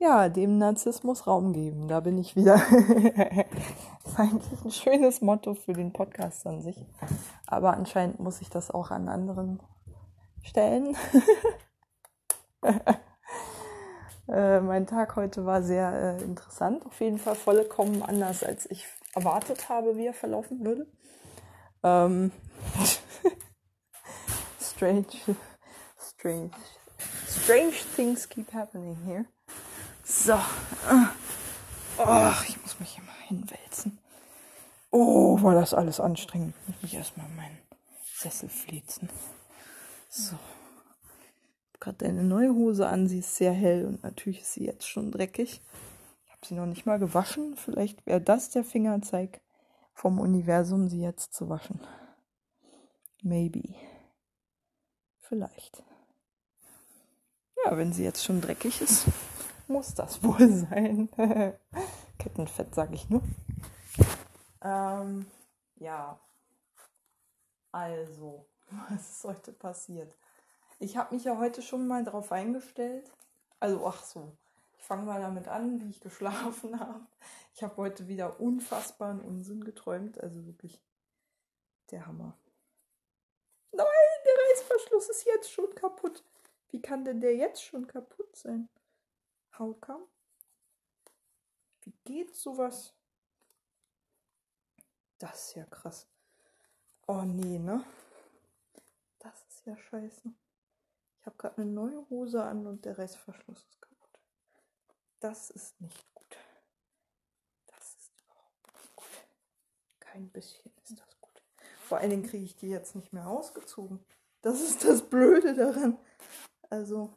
ja, dem Narzissmus Raum geben. Da bin ich wieder. eigentlich ein schönes Motto für den Podcast an sich. Aber anscheinend muss ich das auch an anderen stellen. äh, mein Tag heute war sehr äh, interessant. Auf jeden Fall vollkommen anders, als ich erwartet habe, wie er verlaufen würde. Ähm strange, strange, strange things keep happening here. So. Oh, ich muss mich hier mal hinwälzen. Oh, war das alles anstrengend. Ich muss mich erstmal in meinen Sessel flitzen. So. Gerade eine neue Hose an. Sie ist sehr hell und natürlich ist sie jetzt schon dreckig. Ich habe sie noch nicht mal gewaschen. Vielleicht wäre das der Fingerzeig vom Universum, sie jetzt zu waschen. Maybe. Vielleicht. Ja, wenn sie jetzt schon dreckig ist muss das wohl sein. Kettenfett, sage ich nur. Ähm, ja. Also, was ist heute passiert? Ich habe mich ja heute schon mal darauf eingestellt. Also, ach so. Ich fange mal damit an, wie ich geschlafen habe. Ich habe heute wieder unfassbaren Unsinn geträumt. Also wirklich der Hammer. Nein, der Reißverschluss ist jetzt schon kaputt. Wie kann denn der jetzt schon kaputt sein? How come? Wie geht sowas? Das ist ja krass. Oh nee, ne? Das ist ja scheiße. Ich habe gerade eine neue Hose an und der Reißverschluss ist kaputt. Das ist nicht gut. Das ist überhaupt nicht gut. Kein bisschen ist das gut. Vor allen Dingen kriege ich die jetzt nicht mehr ausgezogen. Das ist das Blöde daran. Also,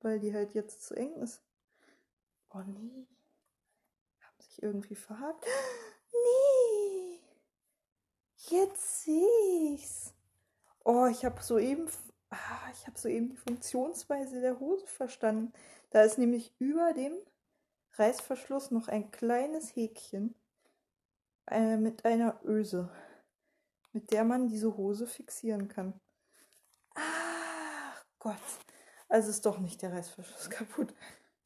weil die halt jetzt zu eng ist. Oh nee. Haben sich irgendwie verhakt. Nee. Jetzt sehe ich's. Oh, ich habe soeben, ah, ich habe soeben die Funktionsweise der Hose verstanden. Da ist nämlich über dem Reißverschluss noch ein kleines Häkchen äh, mit einer Öse, mit der man diese Hose fixieren kann. Ach Gott. Also ist doch nicht der Reißverschluss kaputt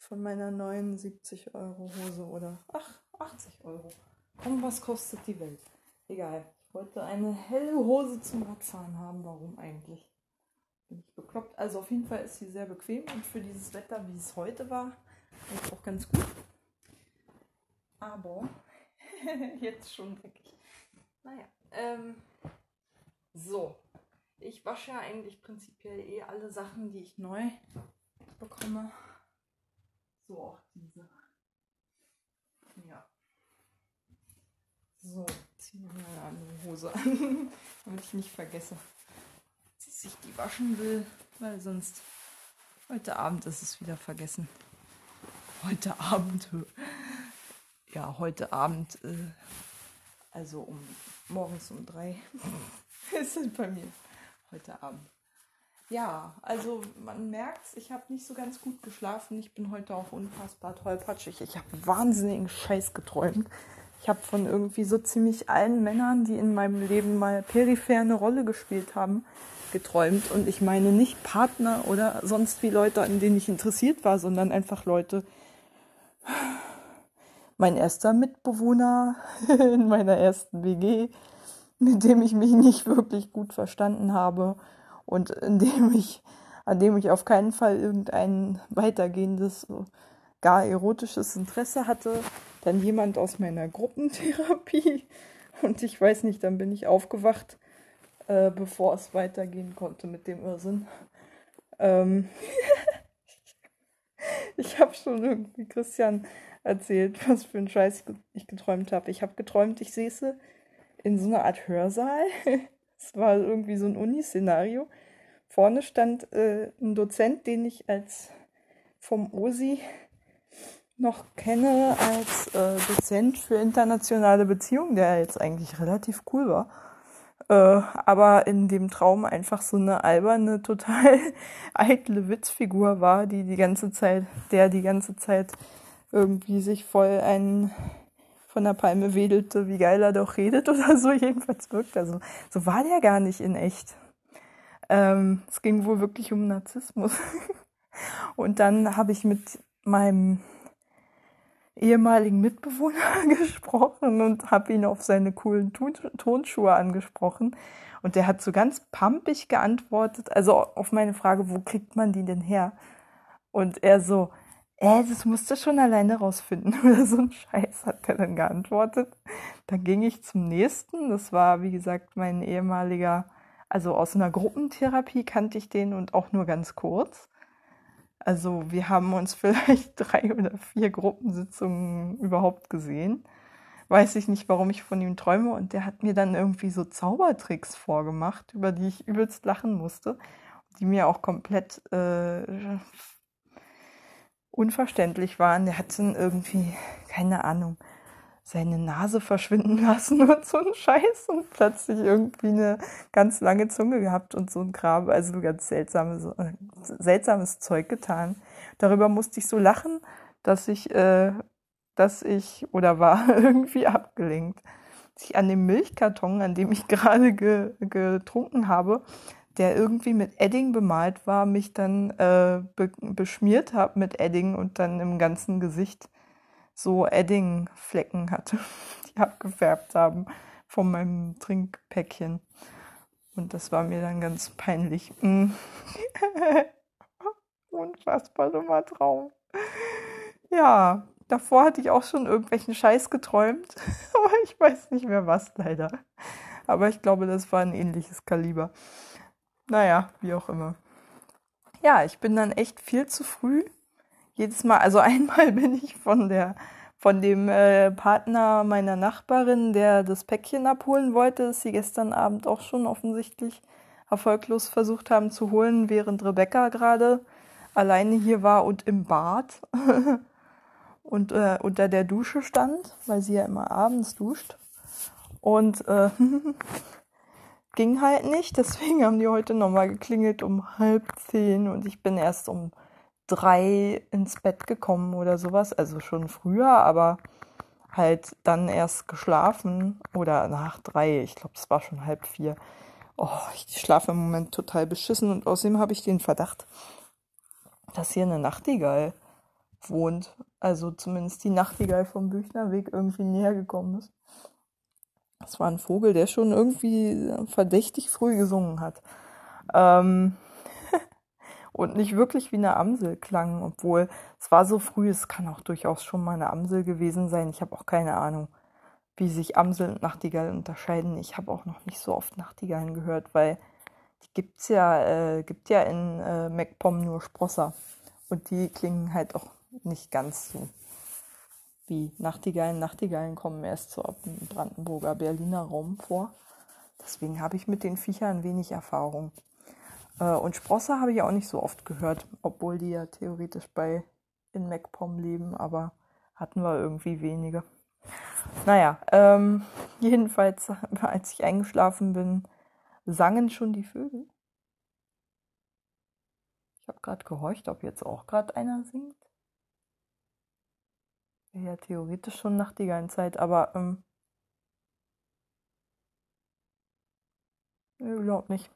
von meiner neuen 70 Euro Hose oder ach, 80 Euro. Komm, was kostet die Welt? Egal. Ich wollte eine helle Hose zum Radfahren haben. Warum eigentlich? Bin ich bekloppt. Also auf jeden Fall ist sie sehr bequem und für dieses Wetter, wie es heute war, ist auch ganz gut. Aber jetzt schon dreckig. Naja. Ähm, so. Ich wasche ja eigentlich prinzipiell eh alle Sachen, die ich neu bekomme. So auch diese. Ja. So, zieh mir eine andere Hose an, damit ich nicht vergesse, dass ich die waschen will, weil sonst heute Abend ist es wieder vergessen. Heute Abend. Ja, heute Abend, äh, also um morgens um drei ist es bei mir heute Abend ja, also man merkt, ich habe nicht so ganz gut geschlafen. Ich bin heute auch unfassbar tollpatschig. Ich habe wahnsinnigen Scheiß geträumt. Ich habe von irgendwie so ziemlich allen Männern, die in meinem Leben mal peripher eine Rolle gespielt haben, geträumt. Und ich meine nicht Partner oder sonst wie Leute, an denen ich interessiert war, sondern einfach Leute. Mein erster Mitbewohner in meiner ersten WG, mit dem ich mich nicht wirklich gut verstanden habe und indem ich, an dem ich auf keinen Fall irgendein weitergehendes, gar erotisches Interesse hatte, dann jemand aus meiner Gruppentherapie und ich weiß nicht, dann bin ich aufgewacht, äh, bevor es weitergehen konnte mit dem Irrsinn. Ähm ich habe schon irgendwie Christian erzählt, was für ein Scheiß ich geträumt habe. Ich habe geträumt, ich säße in so einer Art Hörsaal es war irgendwie so ein Uni-Szenario. Vorne stand äh, ein Dozent, den ich als vom OSI noch kenne als äh, Dozent für internationale Beziehungen, der jetzt eigentlich relativ cool war. Äh, aber in dem Traum einfach so eine alberne, total eitle Witzfigur war, die die ganze Zeit, der die ganze Zeit irgendwie sich voll einen von der Palme wedelte, wie geil er doch redet oder so jedenfalls wirkt. Also so war der gar nicht in echt. Ähm, es ging wohl wirklich um Narzissmus. Und dann habe ich mit meinem ehemaligen Mitbewohner gesprochen und habe ihn auf seine coolen Tonschuhe angesprochen. Und der hat so ganz pampig geantwortet, also auf meine Frage, wo kriegt man die denn her? Und er so, äh, das musst du schon alleine rausfinden oder so ein Scheiß, hat er dann geantwortet. Dann ging ich zum nächsten. Das war, wie gesagt, mein ehemaliger, also aus einer Gruppentherapie kannte ich den und auch nur ganz kurz. Also wir haben uns vielleicht drei oder vier Gruppensitzungen überhaupt gesehen. Weiß ich nicht, warum ich von ihm träume. Und der hat mir dann irgendwie so Zaubertricks vorgemacht, über die ich übelst lachen musste, die mir auch komplett äh, unverständlich waren. Der hat dann irgendwie, keine Ahnung, seine Nase verschwinden lassen und so ein Scheiß und plötzlich irgendwie eine ganz lange Zunge gehabt und so ein Kram. Also ganz seltsames, äh, seltsames Zeug getan. Darüber musste ich so lachen, dass ich, äh, dass ich oder war irgendwie abgelenkt. Dass ich an dem Milchkarton, an dem ich gerade ge, getrunken habe, der irgendwie mit Edding bemalt war, mich dann äh, be beschmiert habe mit Edding und dann im ganzen Gesicht so Edding-Flecken hatte, die abgefärbt haben von meinem Trinkpäckchen. Und das war mir dann ganz peinlich. Mm. Unfassbar dummer Traum. Ja, davor hatte ich auch schon irgendwelchen Scheiß geträumt, aber ich weiß nicht mehr was leider. Aber ich glaube, das war ein ähnliches Kaliber. Naja, wie auch immer. Ja, ich bin dann echt viel zu früh. Jedes Mal, also einmal bin ich von der von dem äh, Partner meiner Nachbarin, der das Päckchen abholen wollte, das sie gestern Abend auch schon offensichtlich erfolglos versucht haben zu holen, während Rebecca gerade alleine hier war und im Bad und äh, unter der Dusche stand, weil sie ja immer abends duscht. Und äh, ging halt nicht. Deswegen haben die heute nochmal geklingelt um halb zehn und ich bin erst um drei ins Bett gekommen oder sowas. Also schon früher, aber halt dann erst geschlafen oder nach drei. Ich glaube, es war schon halb vier. Oh, ich schlafe im Moment total beschissen und außerdem habe ich den Verdacht, dass hier eine Nachtigall wohnt. Also zumindest die Nachtigall vom Büchnerweg irgendwie näher gekommen ist. Das war ein Vogel, der schon irgendwie verdächtig früh gesungen hat. Ähm und nicht wirklich wie eine Amsel klang, obwohl es war so früh, es kann auch durchaus schon mal eine Amsel gewesen sein. Ich habe auch keine Ahnung, wie sich Amsel und Nachtigall unterscheiden. Ich habe auch noch nicht so oft Nachtigallen gehört, weil die gibt's ja, äh, gibt ja in äh, MacPom nur Sprosser. Und die klingen halt auch nicht ganz so wie Nachtigallen. Nachtigallen kommen erst so ab dem Brandenburger Berliner Raum vor. Deswegen habe ich mit den Viechern wenig Erfahrung. Äh, und Sprosse habe ich auch nicht so oft gehört, obwohl die ja theoretisch bei in MacPom leben, aber hatten wir irgendwie wenige. Naja, ähm, jedenfalls, als ich eingeschlafen bin, sangen schon die Vögel. Ich habe gerade gehorcht, ob jetzt auch gerade einer singt. Ja, theoretisch schon nach der Zeit, aber ähm, glaube nicht.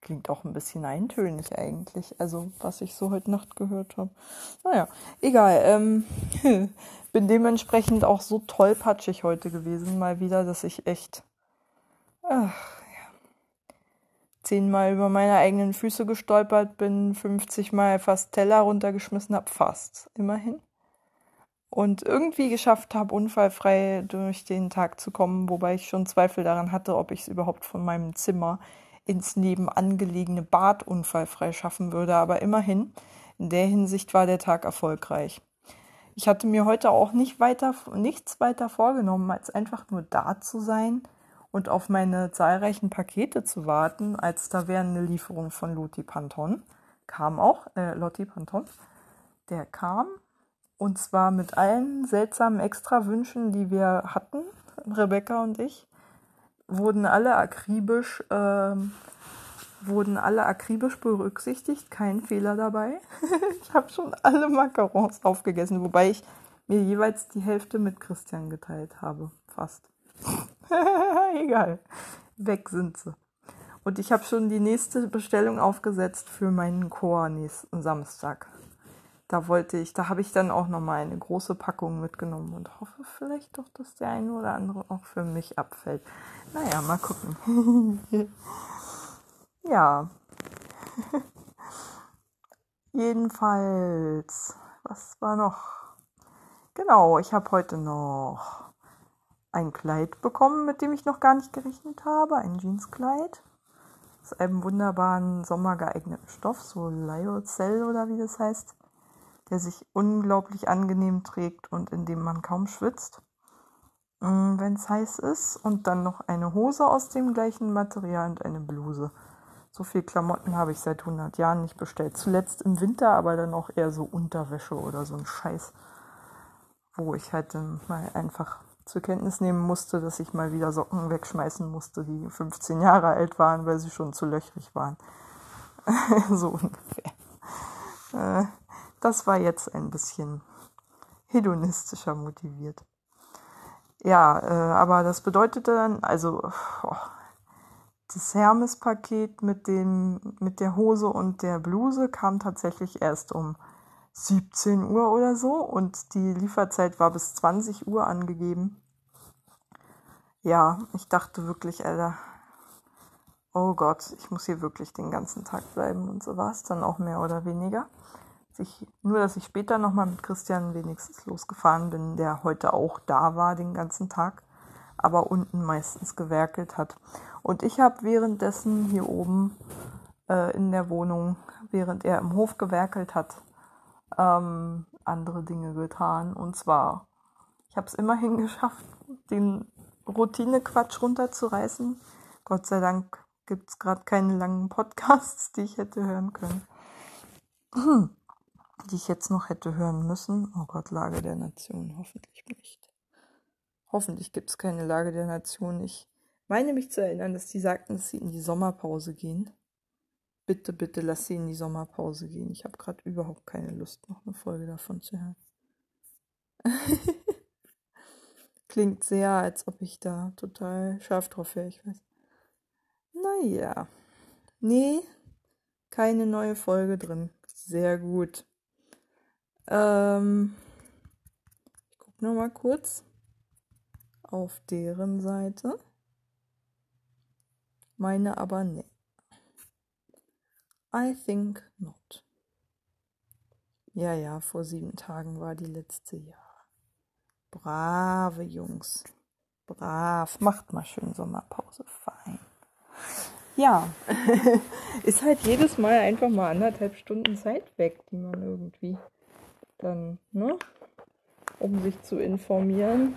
Klingt auch ein bisschen eintönig eigentlich, also was ich so heute Nacht gehört habe. Naja, egal. Ähm, bin dementsprechend auch so tollpatschig heute gewesen, mal wieder, dass ich echt ach, ja, zehnmal über meine eigenen Füße gestolpert bin, 50 Mal fast Teller runtergeschmissen habe, fast immerhin und irgendwie geschafft habe, unfallfrei durch den Tag zu kommen, wobei ich schon Zweifel daran hatte, ob ich es überhaupt von meinem Zimmer ins nebenan gelegene Bad unfallfrei schaffen würde. Aber immerhin, in der Hinsicht war der Tag erfolgreich. Ich hatte mir heute auch nicht weiter, nichts weiter vorgenommen, als einfach nur da zu sein und auf meine zahlreichen Pakete zu warten, als da wäre eine Lieferung von Lotti Panton. Kam auch, äh, Lotti Panton. Der kam und zwar mit allen seltsamen Extrawünschen, die wir hatten, Rebecca und ich, wurden alle akribisch, äh, wurden alle akribisch berücksichtigt, kein Fehler dabei. ich habe schon alle Macarons aufgegessen, wobei ich mir jeweils die Hälfte mit Christian geteilt habe, fast. Egal, weg sind sie. Und ich habe schon die nächste Bestellung aufgesetzt für meinen Chor nächsten Samstag da wollte ich, da habe ich dann auch nochmal eine große Packung mitgenommen und hoffe vielleicht doch, dass der eine oder andere auch für mich abfällt. Naja, mal gucken. ja. Jedenfalls, was war noch? Genau, ich habe heute noch ein Kleid bekommen, mit dem ich noch gar nicht gerechnet habe, ein Jeanskleid aus einem wunderbaren sommergeeigneten Stoff, so Lyocell oder wie das heißt, der sich unglaublich angenehm trägt und in dem man kaum schwitzt, mm, wenn es heiß ist. Und dann noch eine Hose aus dem gleichen Material und eine Bluse. So viel Klamotten habe ich seit 100 Jahren nicht bestellt. Zuletzt im Winter, aber dann auch eher so Unterwäsche oder so ein Scheiß, wo ich halt dann mal einfach zur Kenntnis nehmen musste, dass ich mal wieder Socken wegschmeißen musste, die 15 Jahre alt waren, weil sie schon zu löchrig waren. so ungefähr. Äh, das war jetzt ein bisschen hedonistischer motiviert. Ja, äh, aber das bedeutete dann, also oh, das Hermes-Paket mit, mit der Hose und der Bluse kam tatsächlich erst um 17 Uhr oder so und die Lieferzeit war bis 20 Uhr angegeben. Ja, ich dachte wirklich, Alter, oh Gott, ich muss hier wirklich den ganzen Tag bleiben und so war es dann auch mehr oder weniger. Ich, nur, dass ich später nochmal mit Christian wenigstens losgefahren bin, der heute auch da war den ganzen Tag, aber unten meistens gewerkelt hat. Und ich habe währenddessen hier oben äh, in der Wohnung, während er im Hof gewerkelt hat, ähm, andere Dinge getan. Und zwar, ich habe es immerhin geschafft, den Routinequatsch runterzureißen. Gott sei Dank gibt es gerade keine langen Podcasts, die ich hätte hören können. Die ich jetzt noch hätte hören müssen. Oh Gott, Lage der Nation, hoffentlich nicht. Hoffentlich gibt es keine Lage der Nation. Ich meine mich zu erinnern, dass die sagten, dass sie in die Sommerpause gehen. Bitte, bitte lass sie in die Sommerpause gehen. Ich habe gerade überhaupt keine Lust, noch eine Folge davon zu hören. Klingt sehr, als ob ich da total scharf drauf wäre, ich weiß. Naja. Nee, keine neue Folge drin. Sehr gut. Ähm, ich gucke nochmal kurz auf deren Seite. Meine aber nicht. I think not. Ja, ja, vor sieben Tagen war die letzte Jahr. Brave Jungs. Brav. Macht mal schön Sommerpause. Fein. Ja, ist halt jedes Mal einfach mal anderthalb Stunden Zeit weg, die man irgendwie dann, ne, um sich zu informieren,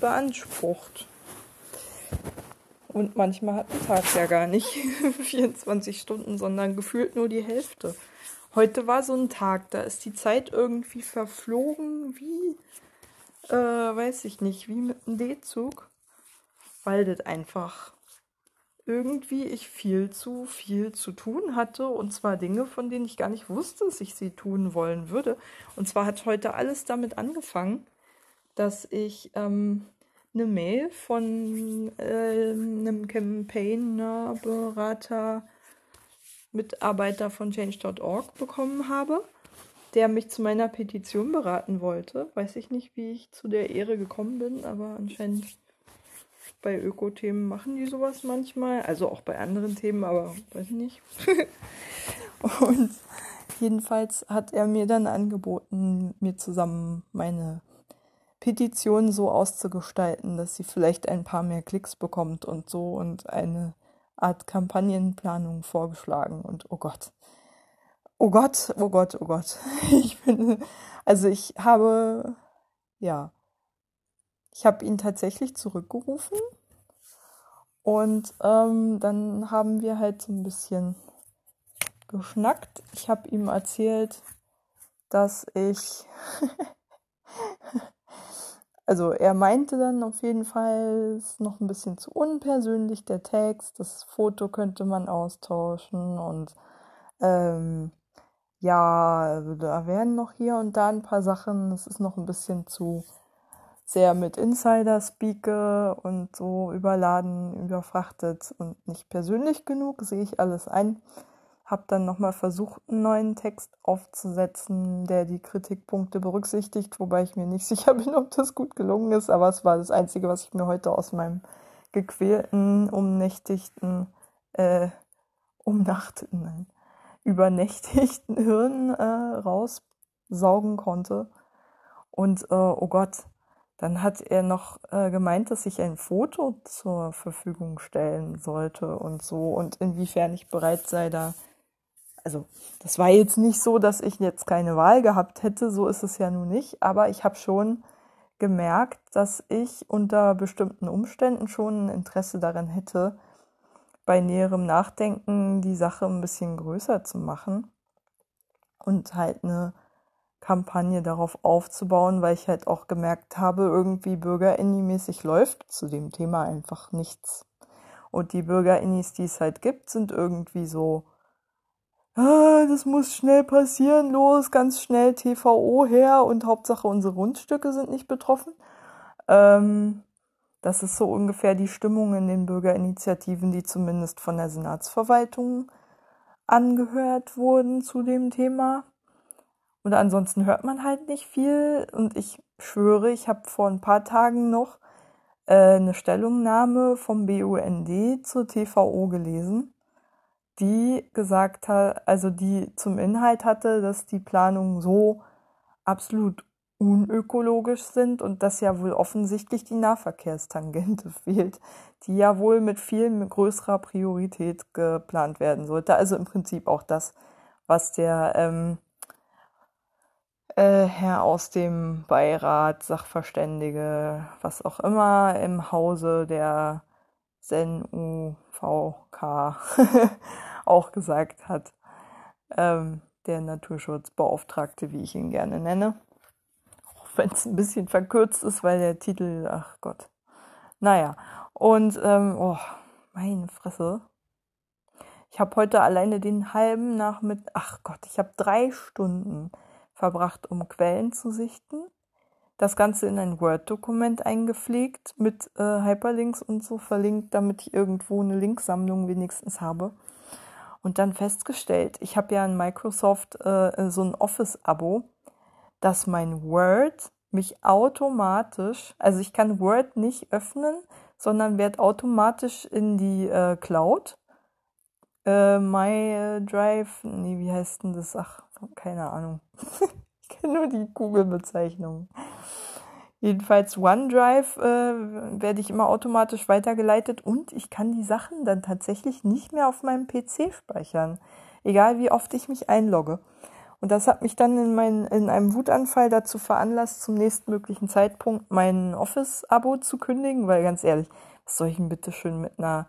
beansprucht. Und manchmal hat ein Tag ja gar nicht 24 Stunden, sondern gefühlt nur die Hälfte. Heute war so ein Tag, da ist die Zeit irgendwie verflogen wie, äh, weiß ich nicht, wie mit einem D-Zug, das einfach irgendwie ich viel zu viel zu tun hatte und zwar Dinge, von denen ich gar nicht wusste, dass ich sie tun wollen würde. Und zwar hat heute alles damit angefangen, dass ich ähm, eine Mail von äh, einem Campaigner-Berater, Mitarbeiter von Change.org bekommen habe, der mich zu meiner Petition beraten wollte. Weiß ich nicht, wie ich zu der Ehre gekommen bin, aber anscheinend bei Öko-Themen machen die sowas manchmal. Also auch bei anderen Themen, aber weiß ich nicht. Und jedenfalls hat er mir dann angeboten, mir zusammen meine Petition so auszugestalten, dass sie vielleicht ein paar mehr Klicks bekommt und so und eine Art Kampagnenplanung vorgeschlagen und oh Gott. Oh Gott, oh Gott, oh Gott. Ich bin, also ich habe, ja, ich habe ihn tatsächlich zurückgerufen. Und ähm, dann haben wir halt so ein bisschen geschnackt. Ich habe ihm erzählt, dass ich also er meinte dann auf jeden Fall, es ist noch ein bisschen zu unpersönlich, der Text, das Foto könnte man austauschen und ähm, ja, da werden noch hier und da ein paar Sachen, es ist noch ein bisschen zu sehr mit Insider-Speaker und so überladen, überfrachtet und nicht persönlich genug, sehe ich alles ein. habe dann nochmal versucht, einen neuen Text aufzusetzen, der die Kritikpunkte berücksichtigt, wobei ich mir nicht sicher bin, ob das gut gelungen ist, aber es war das Einzige, was ich mir heute aus meinem gequälten, umnächtigten, äh, umnachteten, nein, übernächtigten Hirn äh, raussaugen konnte. Und äh, oh Gott, dann hat er noch äh, gemeint, dass ich ein Foto zur Verfügung stellen sollte und so und inwiefern ich bereit sei, da. Also, das war jetzt nicht so, dass ich jetzt keine Wahl gehabt hätte, so ist es ja nun nicht, aber ich habe schon gemerkt, dass ich unter bestimmten Umständen schon ein Interesse daran hätte, bei näherem Nachdenken die Sache ein bisschen größer zu machen und halt eine Kampagne darauf aufzubauen, weil ich halt auch gemerkt habe, irgendwie Bürgerinni-mäßig läuft zu dem Thema einfach nichts. Und die Bürgerinnis, die es halt gibt, sind irgendwie so, ah, das muss schnell passieren, los, ganz schnell TVO her und Hauptsache unsere Rundstücke sind nicht betroffen. Ähm, das ist so ungefähr die Stimmung in den Bürgerinitiativen, die zumindest von der Senatsverwaltung angehört wurden zu dem Thema. Und ansonsten hört man halt nicht viel. Und ich schwöre, ich habe vor ein paar Tagen noch äh, eine Stellungnahme vom BUND zur TVO gelesen, die gesagt hat, also die zum Inhalt hatte, dass die Planungen so absolut unökologisch sind und dass ja wohl offensichtlich die Nahverkehrstangente fehlt, die ja wohl mit viel größerer Priorität geplant werden sollte. Also im Prinzip auch das, was der ähm, äh, Herr aus dem Beirat, Sachverständige, was auch immer im Hause der SEN-UVK auch gesagt hat. Ähm, der Naturschutzbeauftragte, wie ich ihn gerne nenne. Auch wenn es ein bisschen verkürzt ist, weil der Titel, ach Gott. Naja, und, ähm, oh, meine Fresse. Ich habe heute alleine den halben Nachmittag, ach Gott, ich habe drei Stunden verbracht, um Quellen zu sichten. Das Ganze in ein Word-Dokument eingepflegt mit äh, Hyperlinks und so verlinkt, damit ich irgendwo eine Linksammlung wenigstens habe. Und dann festgestellt, ich habe ja in Microsoft äh, so ein Office-Abo, dass mein Word mich automatisch, also ich kann Word nicht öffnen, sondern werde automatisch in die äh, Cloud, äh, My Drive, nee, wie heißt denn das? Ach, keine Ahnung. ich kenne nur die Google-Bezeichnung. Jedenfalls OneDrive äh, werde ich immer automatisch weitergeleitet und ich kann die Sachen dann tatsächlich nicht mehr auf meinem PC speichern. Egal wie oft ich mich einlogge. Und das hat mich dann in, mein, in einem Wutanfall dazu veranlasst, zum nächstmöglichen Zeitpunkt mein Office-Abo zu kündigen, weil ganz ehrlich, was soll ich denn bitte schön mit einer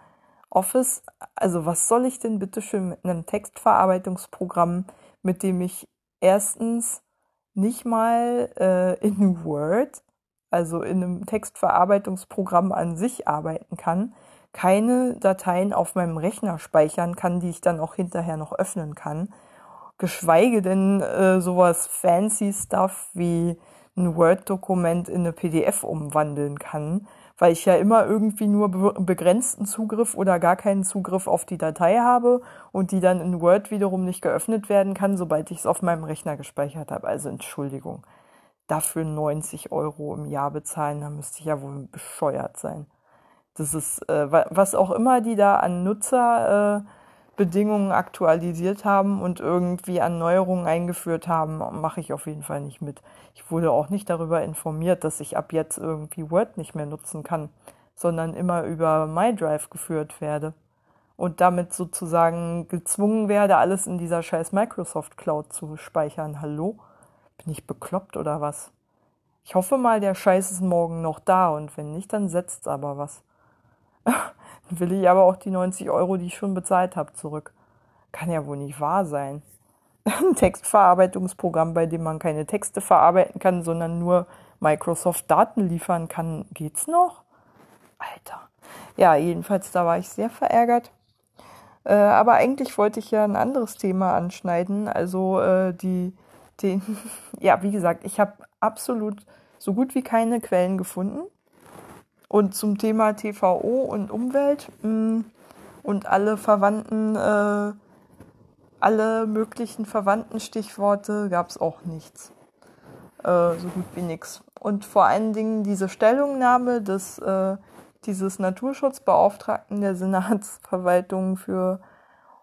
Office, also was soll ich denn bitte schön mit einem Textverarbeitungsprogramm mit dem ich erstens nicht mal äh, in Word, also in einem Textverarbeitungsprogramm an sich arbeiten kann, keine Dateien auf meinem Rechner speichern kann, die ich dann auch hinterher noch öffnen kann, geschweige denn äh, sowas fancy Stuff wie ein Word-Dokument in eine PDF umwandeln kann, weil ich ja immer irgendwie nur begrenzten Zugriff oder gar keinen Zugriff auf die Datei habe und die dann in Word wiederum nicht geöffnet werden kann, sobald ich es auf meinem Rechner gespeichert habe. Also Entschuldigung, dafür 90 Euro im Jahr bezahlen, da müsste ich ja wohl bescheuert sein. Das ist, äh, was auch immer die da an Nutzer äh, Bedingungen aktualisiert haben und irgendwie an Neuerungen eingeführt haben, mache ich auf jeden Fall nicht mit. Ich wurde auch nicht darüber informiert, dass ich ab jetzt irgendwie Word nicht mehr nutzen kann, sondern immer über MyDrive geführt werde und damit sozusagen gezwungen werde, alles in dieser scheiß Microsoft Cloud zu speichern. Hallo? Bin ich bekloppt oder was? Ich hoffe mal, der Scheiß ist morgen noch da und wenn nicht, dann setzt's aber was. Will ich aber auch die 90 Euro, die ich schon bezahlt habe, zurück. Kann ja wohl nicht wahr sein. Ein Textverarbeitungsprogramm, bei dem man keine Texte verarbeiten kann, sondern nur Microsoft Daten liefern kann. Geht's noch? Alter. Ja, jedenfalls, da war ich sehr verärgert. Äh, aber eigentlich wollte ich ja ein anderes Thema anschneiden. Also äh, die, den, ja, wie gesagt, ich habe absolut so gut wie keine Quellen gefunden und zum Thema TVO und Umwelt mh, mm, und alle verwandten äh, alle möglichen verwandten Stichworte gab es auch nichts. Äh, so gut wie nichts. Und vor allen Dingen diese Stellungnahme des äh, dieses Naturschutzbeauftragten der Senatsverwaltung für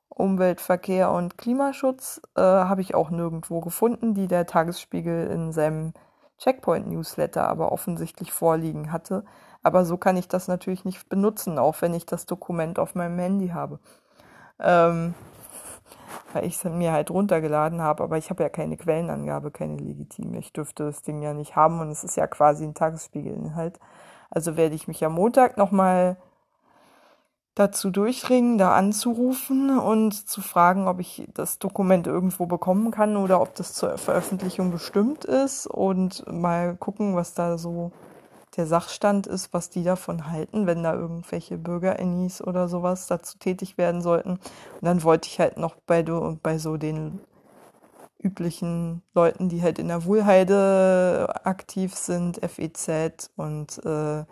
Umwelt, Verkehr und Klimaschutz äh, habe ich auch nirgendwo gefunden, die der Tagesspiegel in seinem Checkpoint-Newsletter aber offensichtlich vorliegen hatte. Aber so kann ich das natürlich nicht benutzen, auch wenn ich das Dokument auf meinem Handy habe. Ähm, weil ich es mir halt runtergeladen habe, aber ich habe ja keine Quellenangabe, keine legitime. Ich dürfte das Ding ja nicht haben und es ist ja quasi ein Tagesspiegelinhalt. Also werde ich mich am Montag nochmal dazu durchringen, da anzurufen und zu fragen, ob ich das Dokument irgendwo bekommen kann oder ob das zur Veröffentlichung bestimmt ist und mal gucken, was da so der Sachstand ist, was die davon halten, wenn da irgendwelche Bürgerinnis oder sowas dazu tätig werden sollten. Und dann wollte ich halt noch bei, bei so den üblichen Leuten, die halt in der Wohlheide aktiv sind, FEZ und äh,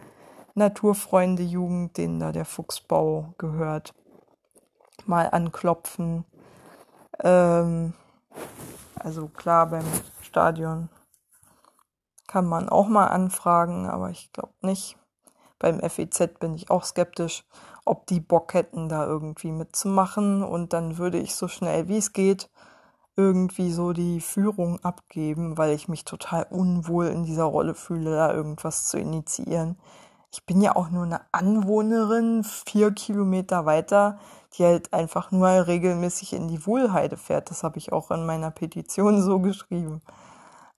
Naturfreunde Jugend, denen da der Fuchsbau gehört, mal anklopfen. Ähm, also klar, beim Stadion kann man auch mal anfragen, aber ich glaube nicht. Beim FEZ bin ich auch skeptisch, ob die Bock hätten, da irgendwie mitzumachen. Und dann würde ich so schnell wie es geht irgendwie so die Führung abgeben, weil ich mich total unwohl in dieser Rolle fühle, da irgendwas zu initiieren. Ich bin ja auch nur eine Anwohnerin vier Kilometer weiter, die halt einfach nur regelmäßig in die Wohlheide fährt. Das habe ich auch in meiner Petition so geschrieben.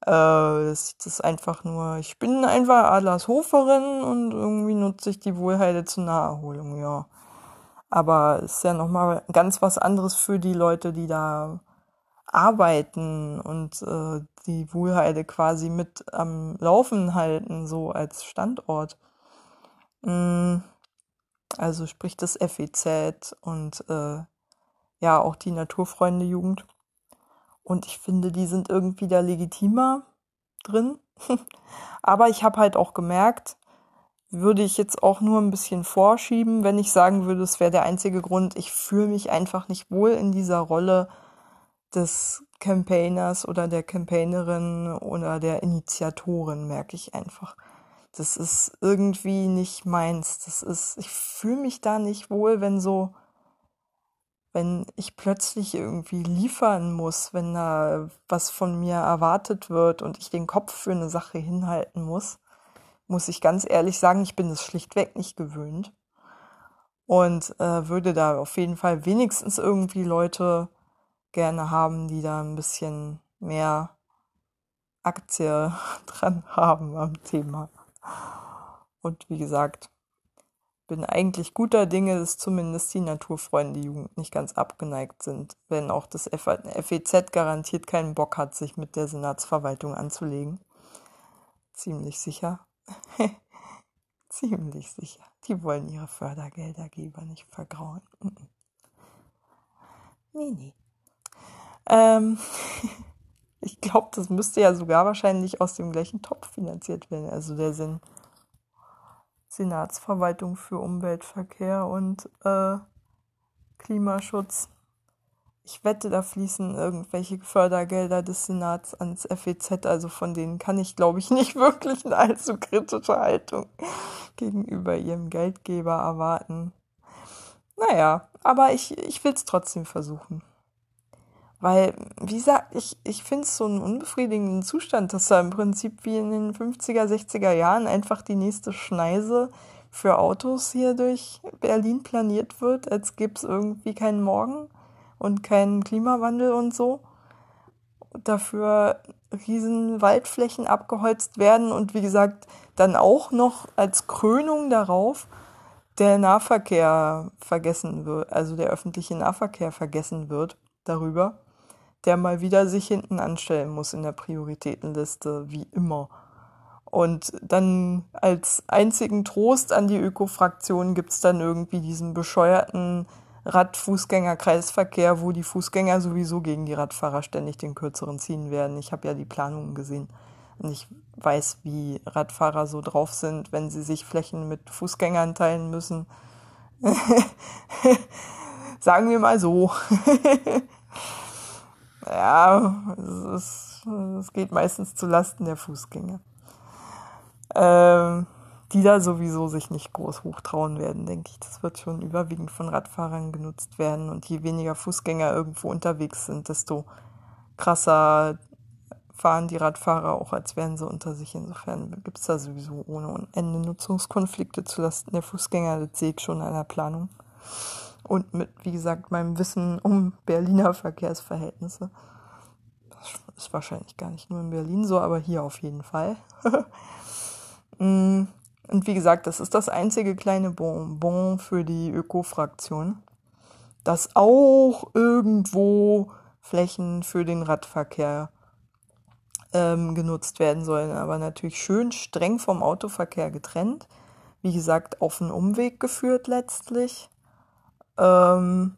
Äh, das ist einfach nur, ich bin einfach Adlershoferin und irgendwie nutze ich die Wohlheide zur Naherholung, ja. Aber ist ja nochmal ganz was anderes für die Leute, die da arbeiten und äh, die Wohlheide quasi mit am Laufen halten, so als Standort. Mm, also sprich das FEZ und äh, ja auch die Naturfreunde Jugend. Und ich finde, die sind irgendwie da legitimer drin. Aber ich habe halt auch gemerkt, würde ich jetzt auch nur ein bisschen vorschieben, wenn ich sagen würde, es wäre der einzige Grund, ich fühle mich einfach nicht wohl in dieser Rolle des Campaigners oder der Campaignerin oder der Initiatorin, merke ich einfach. Das ist irgendwie nicht meins. Das ist, ich fühle mich da nicht wohl, wenn so, wenn ich plötzlich irgendwie liefern muss, wenn da was von mir erwartet wird und ich den Kopf für eine Sache hinhalten muss, muss ich ganz ehrlich sagen, ich bin es schlichtweg nicht gewöhnt. Und äh, würde da auf jeden Fall wenigstens irgendwie Leute gerne haben, die da ein bisschen mehr Aktie dran haben am Thema. Und wie gesagt, bin eigentlich guter Dinge, dass zumindest die Naturfreunde Jugend nicht ganz abgeneigt sind, wenn auch das FEZ garantiert keinen Bock hat, sich mit der Senatsverwaltung anzulegen. Ziemlich sicher. Ziemlich sicher. Die wollen ihre Fördergeldergeber nicht vergrauen. Nee, nee. Ähm, ich glaube, das müsste ja sogar wahrscheinlich aus dem gleichen Topf finanziert werden. Also der Sinn Senatsverwaltung für Umwelt, Verkehr und äh, Klimaschutz. Ich wette, da fließen irgendwelche Fördergelder des Senats ans FEZ, also von denen kann ich, glaube ich, nicht wirklich eine allzu kritische Haltung gegenüber ihrem Geldgeber erwarten. Naja, aber ich, ich will es trotzdem versuchen. Weil, wie gesagt, ich, ich finde es so einen unbefriedigenden Zustand, dass da im Prinzip wie in den 50er, 60er Jahren einfach die nächste Schneise für Autos hier durch Berlin planiert wird, als gäbe es irgendwie keinen Morgen und keinen Klimawandel und so. Dafür riesen Waldflächen abgeholzt werden und wie gesagt, dann auch noch als Krönung darauf der Nahverkehr vergessen wird, also der öffentliche Nahverkehr vergessen wird darüber der mal wieder sich hinten anstellen muss in der Prioritätenliste, wie immer. Und dann als einzigen Trost an die Öko-Fraktion gibt's dann irgendwie diesen bescheuerten Rad-Fußgänger-Kreisverkehr, wo die Fußgänger sowieso gegen die Radfahrer ständig den kürzeren ziehen werden. Ich habe ja die Planungen gesehen und ich weiß, wie Radfahrer so drauf sind, wenn sie sich Flächen mit Fußgängern teilen müssen. Sagen wir mal so. ja, es, ist, es geht meistens zu Lasten der Fußgänger. Ähm, die da sowieso sich nicht groß hochtrauen werden, denke ich. Das wird schon überwiegend von Radfahrern genutzt werden. Und je weniger Fußgänger irgendwo unterwegs sind, desto krasser fahren die Radfahrer auch, als wären sie unter sich. Insofern gibt es da sowieso ohne Ende Nutzungskonflikte zulasten der Fußgänger. Das sehe ich schon in einer Planung. Und mit, wie gesagt, meinem Wissen um Berliner Verkehrsverhältnisse. Das ist wahrscheinlich gar nicht nur in Berlin so, aber hier auf jeden Fall. Mm, und wie gesagt, das ist das einzige kleine Bonbon für die Öko-Fraktion, dass auch irgendwo Flächen für den Radverkehr ähm, genutzt werden sollen, aber natürlich schön streng vom Autoverkehr getrennt. Wie gesagt, auf einen Umweg geführt letztlich. Ähm,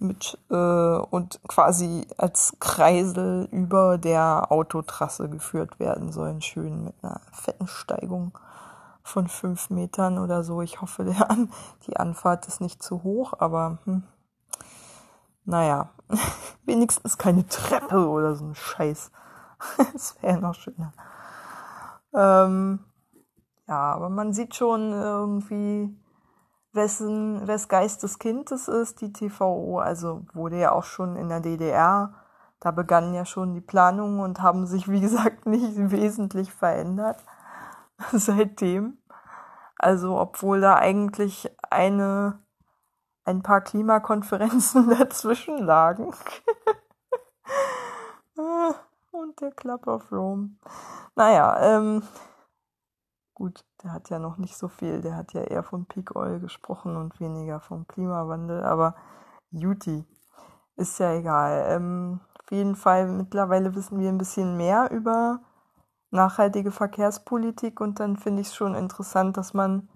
mit, äh, und quasi als Kreisel über der Autotrasse geführt werden sollen, schön mit einer fetten Steigung von fünf Metern oder so. Ich hoffe, der An die Anfahrt ist nicht zu hoch, aber hm, naja, wenigstens keine Treppe oder so ein Scheiß. das wäre noch schöner. Ähm, ja, aber man sieht schon irgendwie, wessen, wes Geistes Kind es ist, die TVO. Also wurde ja auch schon in der DDR. Da begannen ja schon die Planungen und haben sich, wie gesagt, nicht wesentlich verändert seitdem. Also, obwohl da eigentlich eine, ein paar Klimakonferenzen dazwischen lagen. und der Club of Rome. Naja, ähm, gut, der hat ja noch nicht so viel, der hat ja eher von Peak Oil gesprochen und weniger vom Klimawandel, aber Juti, ist ja egal. Ähm, auf jeden Fall, mittlerweile wissen wir ein bisschen mehr über nachhaltige Verkehrspolitik und dann finde ich es schon interessant, dass man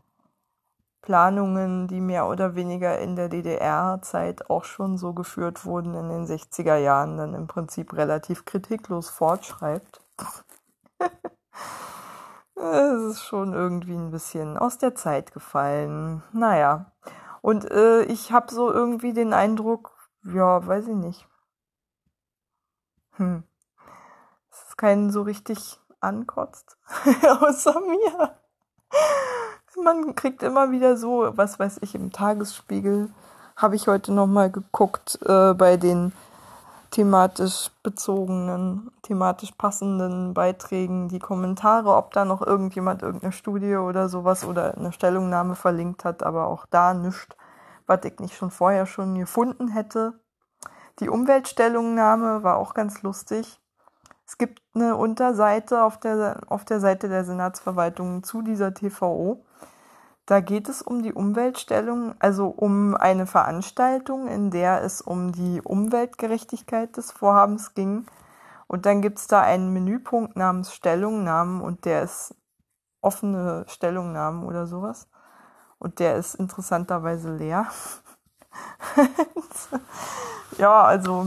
Planungen, die mehr oder weniger in der DDR-Zeit auch schon so geführt wurden in den 60er Jahren, dann im Prinzip relativ kritiklos fortschreibt. Es ist schon irgendwie ein bisschen aus der Zeit gefallen. Naja. Und äh, ich habe so irgendwie den Eindruck, ja, weiß ich nicht. Hm. Es ist keinen so richtig ankotzt. Außer mir. Man kriegt immer wieder so, was weiß ich, im Tagesspiegel habe ich heute nochmal geguckt äh, bei den thematisch bezogenen, thematisch passenden Beiträgen, die Kommentare, ob da noch irgendjemand irgendeine Studie oder sowas oder eine Stellungnahme verlinkt hat, aber auch da nichts, was ich nicht schon vorher schon gefunden hätte. Die Umweltstellungnahme war auch ganz lustig. Es gibt eine Unterseite auf der, auf der Seite der Senatsverwaltung zu dieser TVO. Da geht es um die Umweltstellung, also um eine Veranstaltung, in der es um die Umweltgerechtigkeit des Vorhabens ging. Und dann gibt es da einen Menüpunkt namens Stellungnahmen und der ist offene Stellungnahmen oder sowas. Und der ist interessanterweise leer. ja, also,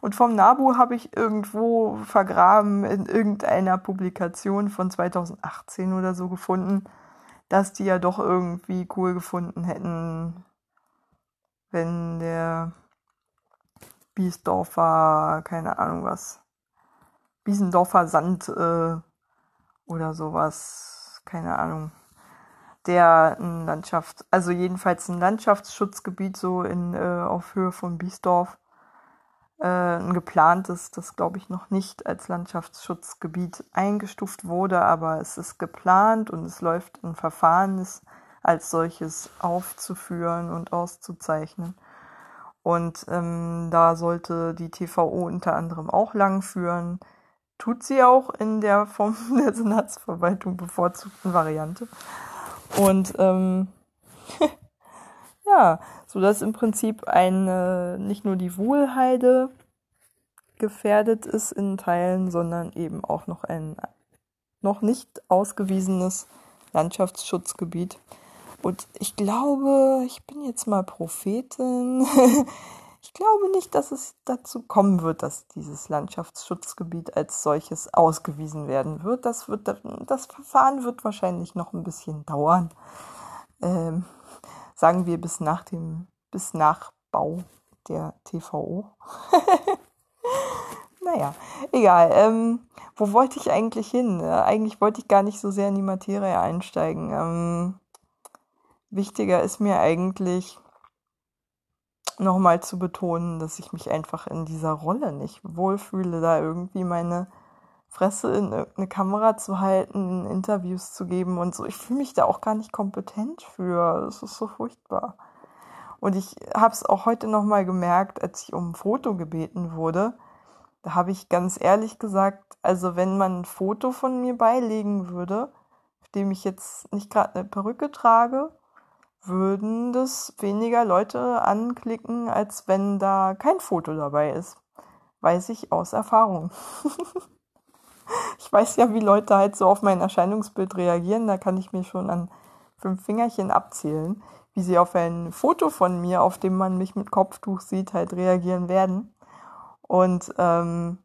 und vom NABU habe ich irgendwo vergraben in irgendeiner Publikation von 2018 oder so gefunden dass die ja doch irgendwie cool gefunden hätten, wenn der Biesdorfer, keine Ahnung was, Biesendorfer Sand äh, oder sowas, keine Ahnung, der ein Landschaft, also jedenfalls ein Landschaftsschutzgebiet so in äh, auf Höhe von Biesdorf ein geplantes, das glaube ich noch nicht als Landschaftsschutzgebiet eingestuft wurde, aber es ist geplant und es läuft ein Verfahren, es als solches aufzuführen und auszuzeichnen. Und ähm, da sollte die TVO unter anderem auch lang führen. Tut sie auch in der vom der Senatsverwaltung bevorzugten Variante. Und ähm, ja, so dass im Prinzip eine, nicht nur die Wohlheide gefährdet ist in Teilen, sondern eben auch noch ein noch nicht ausgewiesenes Landschaftsschutzgebiet. Und ich glaube, ich bin jetzt mal Prophetin. ich glaube nicht, dass es dazu kommen wird, dass dieses Landschaftsschutzgebiet als solches ausgewiesen werden wird. Das, wird, das Verfahren wird wahrscheinlich noch ein bisschen dauern. Ähm, sagen wir bis nach dem, bis nach Bau der TVO. naja, egal. Ähm, wo wollte ich eigentlich hin? Äh, eigentlich wollte ich gar nicht so sehr in die Materie einsteigen. Ähm, wichtiger ist mir eigentlich nochmal zu betonen, dass ich mich einfach in dieser Rolle nicht wohlfühle, da irgendwie meine Fresse in irgendeine Kamera zu halten, Interviews zu geben und so. Ich fühle mich da auch gar nicht kompetent für. Das ist so furchtbar. Und ich habe es auch heute nochmal gemerkt, als ich um ein Foto gebeten wurde. Da habe ich ganz ehrlich gesagt, also wenn man ein Foto von mir beilegen würde, auf dem ich jetzt nicht gerade eine Perücke trage, würden das weniger Leute anklicken, als wenn da kein Foto dabei ist. Weiß ich aus Erfahrung. ich weiß ja, wie Leute halt so auf mein Erscheinungsbild reagieren. Da kann ich mir schon an fünf Fingerchen abzählen, wie sie auf ein Foto von mir, auf dem man mich mit Kopftuch sieht, halt reagieren werden. Und ähm,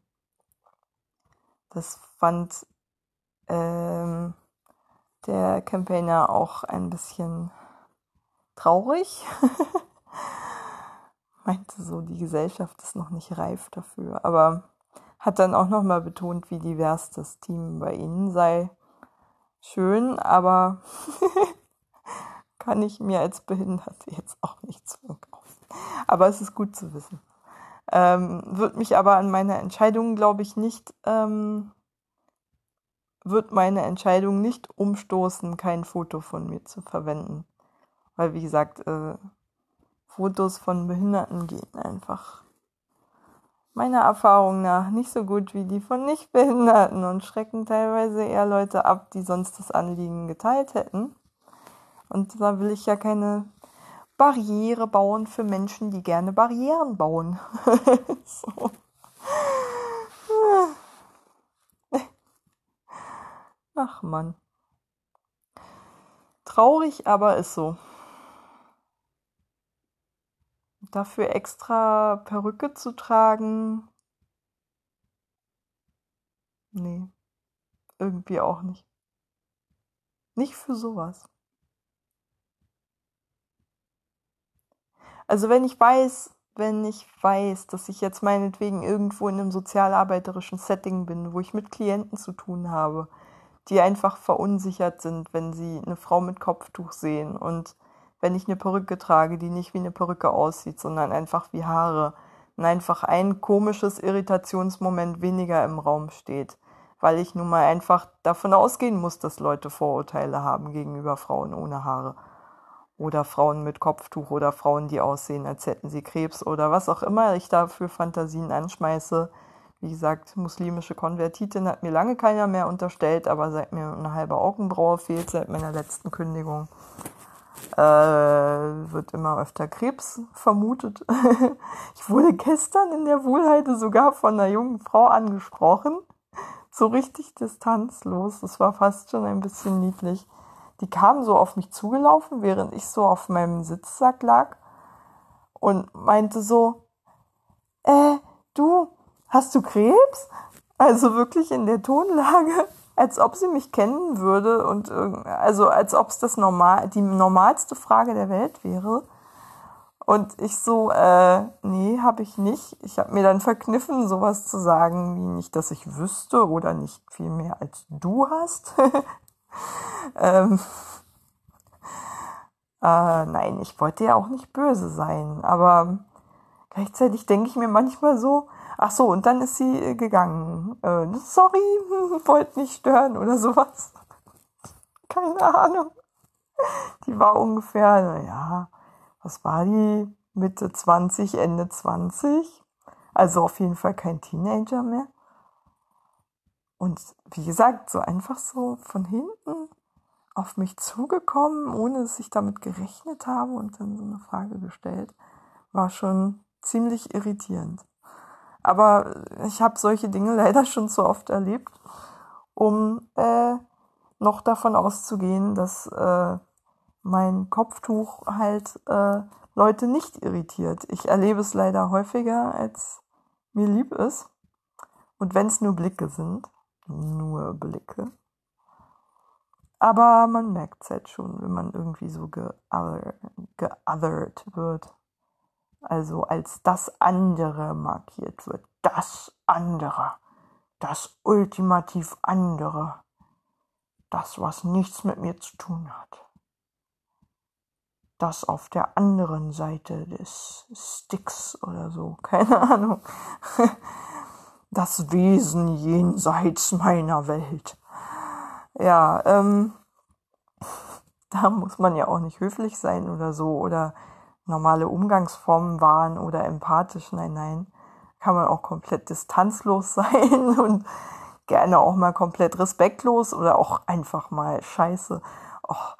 das fand ähm, der Campaigner auch ein bisschen traurig. Meinte so, die Gesellschaft ist noch nicht reif dafür. Aber hat dann auch nochmal betont, wie divers das Team bei ihnen sei. Schön, aber kann ich mir als Behinderte jetzt auch nichts verkaufen. Aber es ist gut zu wissen. Ähm, wird mich aber an meiner Entscheidung, glaube ich, nicht, ähm, wird meine Entscheidung nicht umstoßen, kein Foto von mir zu verwenden. Weil, wie gesagt, äh, Fotos von Behinderten gehen einfach meiner Erfahrung nach nicht so gut wie die von Nichtbehinderten und schrecken teilweise eher Leute ab, die sonst das Anliegen geteilt hätten. Und da will ich ja keine Barriere bauen für Menschen, die gerne Barrieren bauen. so. Ach man. Traurig, aber ist so. Dafür extra Perücke zu tragen, nee, irgendwie auch nicht. Nicht für sowas. Also wenn ich weiß, wenn ich weiß, dass ich jetzt meinetwegen irgendwo in einem sozialarbeiterischen Setting bin, wo ich mit Klienten zu tun habe, die einfach verunsichert sind, wenn sie eine Frau mit Kopftuch sehen und wenn ich eine Perücke trage, die nicht wie eine Perücke aussieht, sondern einfach wie Haare. Und einfach ein komisches Irritationsmoment weniger im Raum steht, weil ich nun mal einfach davon ausgehen muss, dass Leute Vorurteile haben gegenüber Frauen ohne Haare. Oder Frauen mit Kopftuch oder Frauen, die aussehen, als hätten sie Krebs oder was auch immer ich da für Fantasien anschmeiße. Wie gesagt, muslimische Konvertitin hat mir lange keiner mehr unterstellt, aber seit mir eine halbe Augenbraue fehlt seit meiner letzten Kündigung, äh, wird immer öfter Krebs vermutet. ich wurde gestern in der Wohlheide sogar von einer jungen Frau angesprochen. So richtig distanzlos. Das war fast schon ein bisschen niedlich. Die kam so auf mich zugelaufen, während ich so auf meinem Sitzsack lag und meinte so, äh, du, hast du Krebs? Also wirklich in der Tonlage, als ob sie mich kennen würde und also als ob es das normal die normalste Frage der Welt wäre. Und ich so, äh, nee, habe ich nicht. Ich habe mir dann verkniffen, sowas zu sagen, wie nicht, dass ich wüsste oder nicht viel mehr als du hast. ähm, äh, nein, ich wollte ja auch nicht böse sein, aber gleichzeitig denke ich mir manchmal so, Ach so, und dann ist sie äh, gegangen. Äh, sorry, wollte nicht stören oder sowas. Keine Ahnung. Die war ungefähr, naja, was war die? Mitte 20, Ende 20. Also auf jeden Fall kein Teenager mehr. Und wie gesagt, so einfach so von hinten auf mich zugekommen, ohne dass ich damit gerechnet habe und dann so eine Frage gestellt, war schon ziemlich irritierend. Aber ich habe solche Dinge leider schon zu oft erlebt, um äh, noch davon auszugehen, dass äh, mein Kopftuch halt äh, Leute nicht irritiert. Ich erlebe es leider häufiger, als mir lieb ist. Und wenn es nur Blicke sind, nur Blicke. Aber man merkt es halt schon, wenn man irgendwie so geothert wird. Also als das andere markiert wird. Das andere, das ultimativ andere, das, was nichts mit mir zu tun hat. Das auf der anderen Seite des Sticks oder so, keine Ahnung. Das Wesen jenseits meiner Welt. Ja, ähm, da muss man ja auch nicht höflich sein oder so oder normale Umgangsformen wahren oder empathisch. Nein, nein. Kann man auch komplett distanzlos sein und gerne auch mal komplett respektlos oder auch einfach mal scheiße. Och,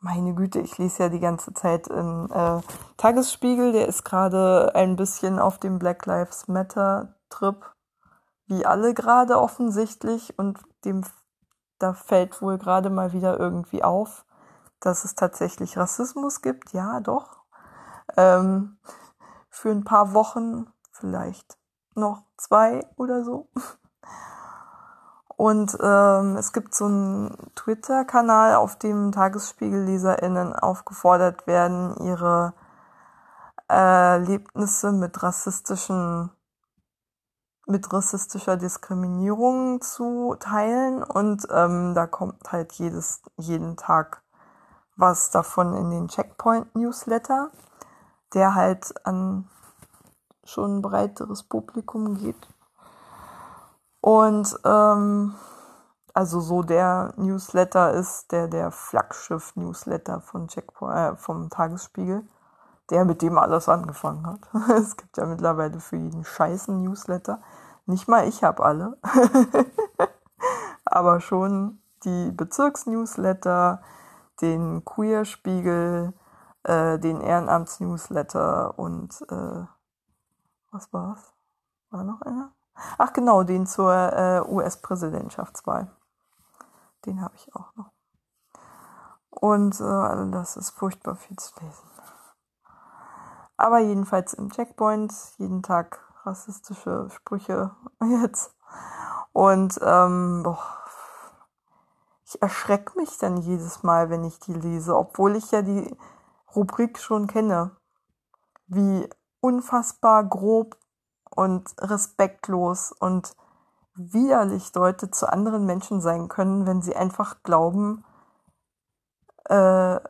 meine Güte, ich lese ja die ganze Zeit im äh, Tagesspiegel, der ist gerade ein bisschen auf dem Black Lives Matter Trip, wie alle gerade offensichtlich und dem da fällt wohl gerade mal wieder irgendwie auf, dass es tatsächlich Rassismus gibt. Ja, doch. Ähm, für ein paar Wochen, vielleicht noch zwei oder so. Und ähm, es gibt so einen Twitter-Kanal, auf dem TagesspiegelleserInnen aufgefordert werden, ihre Erlebnisse mit rassistischen mit rassistischer Diskriminierung zu teilen und ähm, da kommt halt jedes jeden Tag was davon in den Checkpoint Newsletter, der halt an schon ein breiteres Publikum geht. Und ähm, also so der Newsletter ist der der Flaggschiff Newsletter von Checkpoint äh, vom Tagesspiegel, der mit dem alles angefangen hat. es gibt ja mittlerweile für jeden scheißen Newsletter. Nicht mal ich habe alle, aber schon die Bezirksnewsletter, den Queer-Spiegel, äh, den Ehrenamts-Newsletter und äh, was war's? War noch einer? Ach genau, den zur äh, US-Präsidentschaftswahl. Den habe ich auch noch. Und äh, das ist furchtbar viel zu lesen. Aber jedenfalls im Checkpoint jeden Tag rassistische Sprüche jetzt. Und ähm, boah, ich erschrecke mich dann jedes Mal, wenn ich die lese, obwohl ich ja die Rubrik schon kenne. Wie unfassbar grob und respektlos und widerlich Leute zu anderen Menschen sein können, wenn sie einfach glauben, äh,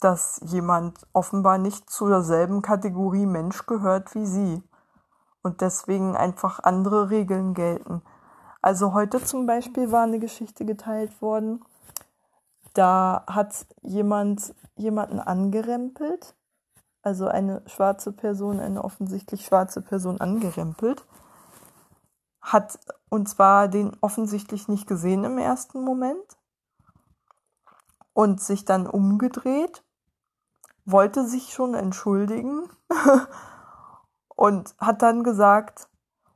dass jemand offenbar nicht zu derselben Kategorie Mensch gehört wie sie und deswegen einfach andere Regeln gelten. Also heute zum Beispiel war eine Geschichte geteilt worden. Da hat jemand jemanden angerempelt, also eine schwarze Person, eine offensichtlich schwarze Person angerempelt, hat und zwar den offensichtlich nicht gesehen im ersten Moment und sich dann umgedreht, wollte sich schon entschuldigen und hat dann gesagt,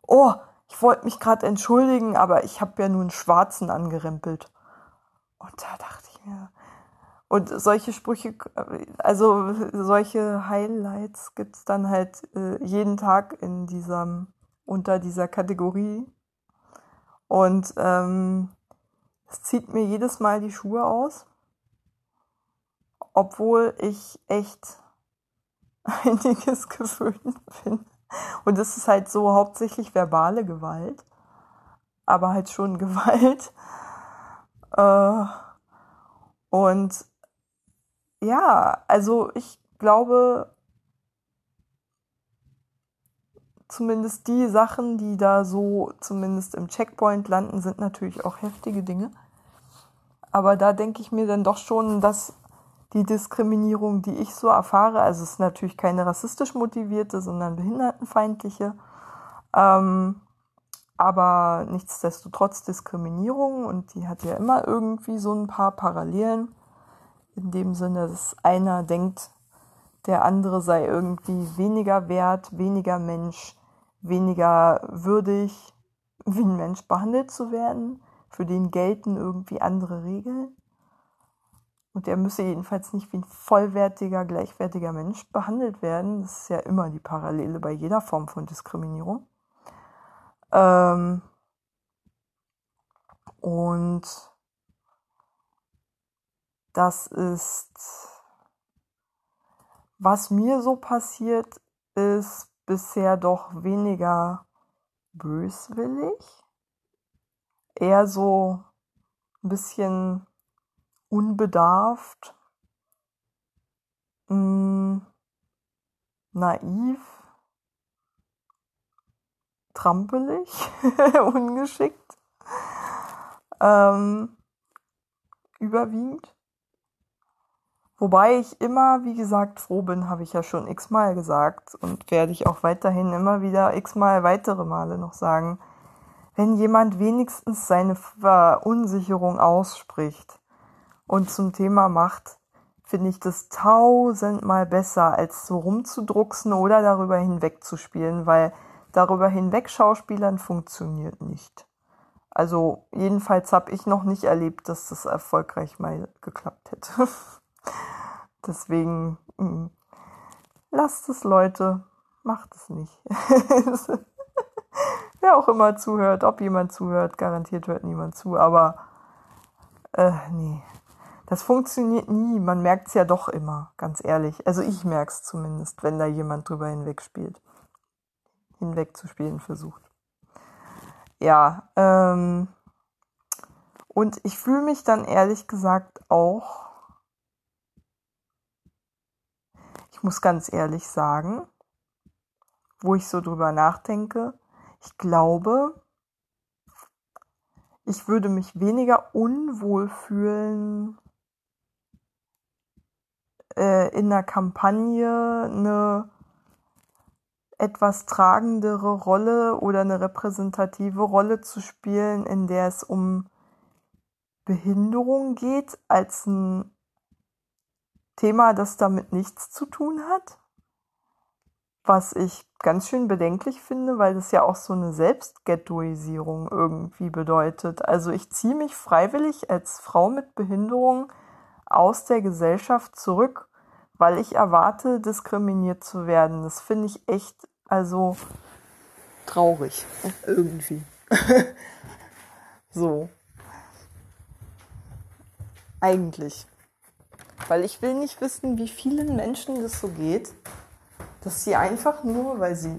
oh, ich wollte mich gerade entschuldigen, aber ich habe ja nur einen Schwarzen angerempelt. Und da dachte und solche Sprüche, also solche Highlights gibt's dann halt äh, jeden Tag in diesem, unter dieser Kategorie. Und ähm, es zieht mir jedes Mal die Schuhe aus, obwohl ich echt einiges gewöhnt bin. Und es ist halt so hauptsächlich verbale Gewalt, aber halt schon Gewalt. Äh, und ja, also ich glaube, zumindest die Sachen, die da so zumindest im Checkpoint landen, sind natürlich auch heftige Dinge. Aber da denke ich mir dann doch schon, dass die Diskriminierung, die ich so erfahre, also es ist natürlich keine rassistisch motivierte, sondern behindertenfeindliche, ähm, aber nichtsdestotrotz Diskriminierung und die hat ja immer irgendwie so ein paar Parallelen. In dem Sinne, dass einer denkt, der andere sei irgendwie weniger wert, weniger Mensch, weniger würdig, wie ein Mensch behandelt zu werden. Für den gelten irgendwie andere Regeln. Und er müsse jedenfalls nicht wie ein vollwertiger, gleichwertiger Mensch behandelt werden. Das ist ja immer die Parallele bei jeder Form von Diskriminierung. Ähm und das ist, was mir so passiert, ist bisher doch weniger böswillig. Eher so ein bisschen unbedarft, mh, mm, naiv, trampelig, ungeschickt, ähm, überwiegend. Wobei ich immer, wie gesagt, froh bin, habe ich ja schon x-mal gesagt und werde ich auch weiterhin immer wieder x-mal weitere Male noch sagen, wenn jemand wenigstens seine Verunsicherung ausspricht und zum Thema macht, finde ich das tausendmal besser, als so rumzudrucksen oder darüber hinwegzuspielen, weil darüber hinweg Schauspielern funktioniert nicht. Also jedenfalls habe ich noch nicht erlebt, dass das erfolgreich mal geklappt hätte. Deswegen mh, hm, lasst es Leute, macht es nicht. Wer auch immer zuhört, ob jemand zuhört, garantiert hört niemand zu, aber äh, nee. Das funktioniert nie, man merkt es ja doch immer, ganz ehrlich. Also ich merke es zumindest, wenn da jemand drüber hinweg spielt. Hinweg zu spielen versucht. Ja, ähm, und ich fühle mich dann ehrlich gesagt auch, ich muss ganz ehrlich sagen, wo ich so drüber nachdenke, ich glaube, ich würde mich weniger unwohl fühlen, äh, in der Kampagne eine etwas tragendere Rolle oder eine repräsentative Rolle zu spielen, in der es um Behinderung geht, als ein Thema, das damit nichts zu tun hat was ich ganz schön bedenklich finde, weil das ja auch so eine Selbstghettoisierung irgendwie bedeutet. Also ich ziehe mich freiwillig als Frau mit Behinderung aus der Gesellschaft zurück, weil ich erwarte, diskriminiert zu werden. Das finde ich echt, also traurig irgendwie. so. Eigentlich. Weil ich will nicht wissen, wie vielen Menschen das so geht dass sie einfach nur, weil sie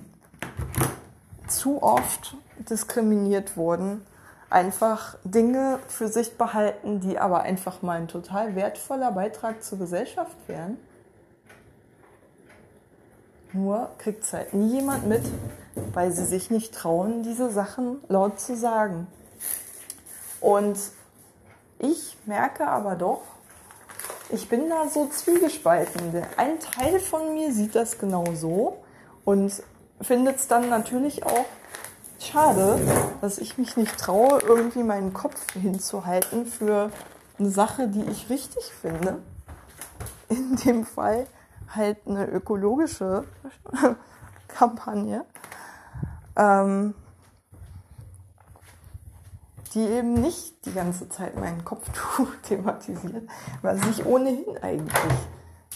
zu oft diskriminiert wurden, einfach Dinge für sich behalten, die aber einfach mal ein total wertvoller Beitrag zur Gesellschaft wären. Nur kriegt es halt nie jemand mit, weil sie sich nicht trauen, diese Sachen laut zu sagen. Und ich merke aber doch, ich bin da so zwiegespalten. Ein Teil von mir sieht das genau so und findet es dann natürlich auch schade, dass ich mich nicht traue, irgendwie meinen Kopf hinzuhalten für eine Sache, die ich richtig finde. In dem Fall halt eine ökologische Kampagne. Ähm, die eben nicht die ganze Zeit meinen Kopftuch thematisiert, was ich ohnehin eigentlich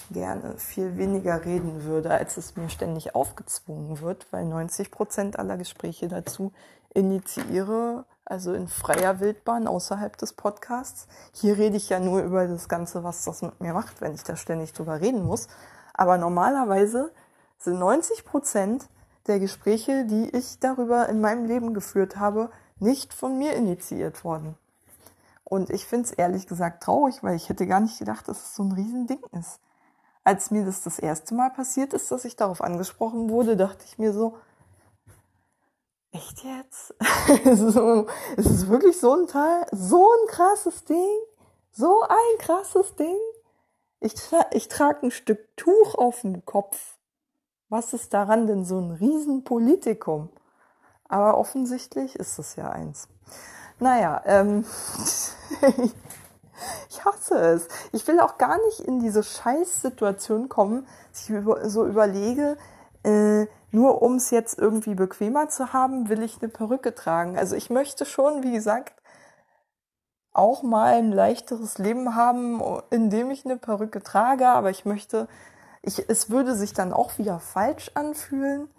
gerne viel weniger reden würde, als es mir ständig aufgezwungen wird, weil 90 Prozent aller Gespräche dazu initiiere, also in freier Wildbahn außerhalb des Podcasts. Hier rede ich ja nur über das Ganze, was das mit mir macht, wenn ich da ständig drüber reden muss. Aber normalerweise sind 90 Prozent der Gespräche, die ich darüber in meinem Leben geführt habe, nicht von mir initiiert worden. Und ich finde es ehrlich gesagt traurig, weil ich hätte gar nicht gedacht, dass es so ein Riesending ist. Als mir das das erste Mal passiert ist, dass ich darauf angesprochen wurde, dachte ich mir so, echt jetzt? so, ist es wirklich so ein Teil, so ein krasses Ding? So ein krasses Ding? Ich, tra ich trage ein Stück Tuch auf dem Kopf. Was ist daran denn so ein Riesenpolitikum? Aber offensichtlich ist es ja eins. Naja, ähm, ich hasse es. Ich will auch gar nicht in diese Scheißsituation kommen, dass ich so überlege, äh, nur um es jetzt irgendwie bequemer zu haben, will ich eine Perücke tragen. Also ich möchte schon, wie gesagt, auch mal ein leichteres Leben haben, indem ich eine Perücke trage, aber ich möchte, ich, es würde sich dann auch wieder falsch anfühlen,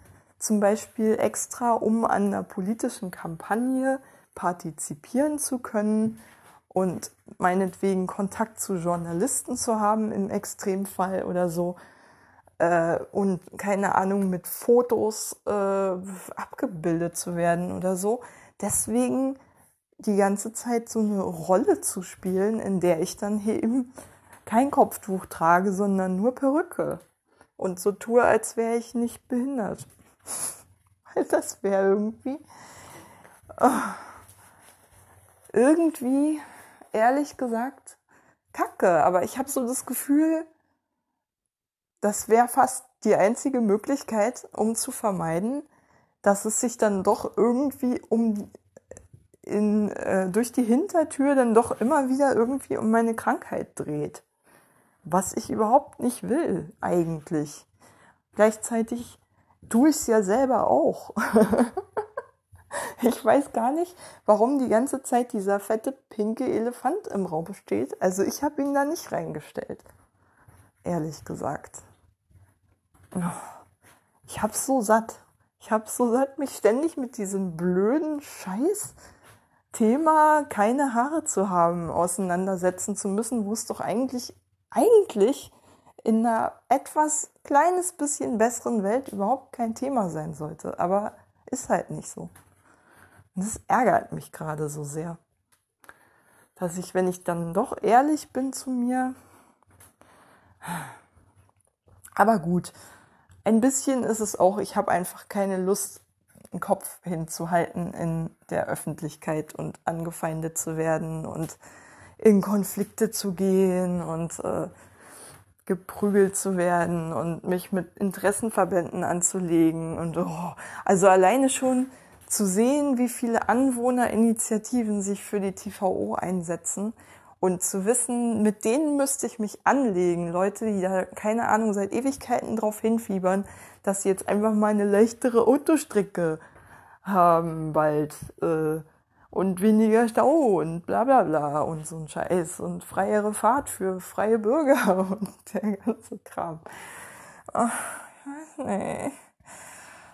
zum Beispiel extra, um an einer politischen Kampagne partizipieren zu können und meinetwegen Kontakt zu Journalisten zu haben im Extremfall oder so, äh, und keine Ahnung mit Fotos äh, abgebildet zu werden oder so. Deswegen die ganze Zeit so eine Rolle zu spielen, in der ich dann eben kein Kopftuch trage, sondern nur Perücke und so tue, als wäre ich nicht behindert. Weil das wäre irgendwie oh, irgendwie ehrlich gesagt kacke, aber ich habe so das Gefühl, das wäre fast die einzige Möglichkeit, um zu vermeiden, dass es sich dann doch irgendwie um in, äh, durch die Hintertür dann doch immer wieder irgendwie um meine Krankheit dreht. Was ich überhaupt nicht will, eigentlich. Gleichzeitig tue ich es ja selber auch. ich weiß gar nicht, warum die ganze Zeit dieser fette pinke Elefant im Raum steht. Also ich habe ihn da nicht reingestellt. Ehrlich gesagt. Ich hab's so satt. Ich hab's so satt, mich ständig mit diesem blöden Scheiß Thema keine Haare zu haben, auseinandersetzen zu müssen, wo es doch eigentlich, eigentlich in einer etwas kleines bisschen besseren Welt überhaupt kein Thema sein sollte. Aber ist halt nicht so. Und das ärgert mich gerade so sehr. Dass ich, wenn ich dann doch ehrlich bin zu mir, aber gut, ein bisschen ist es auch, ich habe einfach keine Lust, den Kopf hinzuhalten in der Öffentlichkeit und angefeindet zu werden und in Konflikte zu gehen und äh, geprügelt zu werden und mich mit Interessenverbänden anzulegen und oh, also alleine schon zu sehen, wie viele Anwohnerinitiativen sich für die TVO einsetzen und zu wissen, mit denen müsste ich mich anlegen. Leute, die da keine Ahnung seit Ewigkeiten drauf hinfiebern, dass sie jetzt einfach mal eine leichtere Autostrecke haben bald äh, und weniger Stau und bla bla bla und so ein Scheiß und freiere Fahrt für freie Bürger und der ganze Kram. Weiß nicht.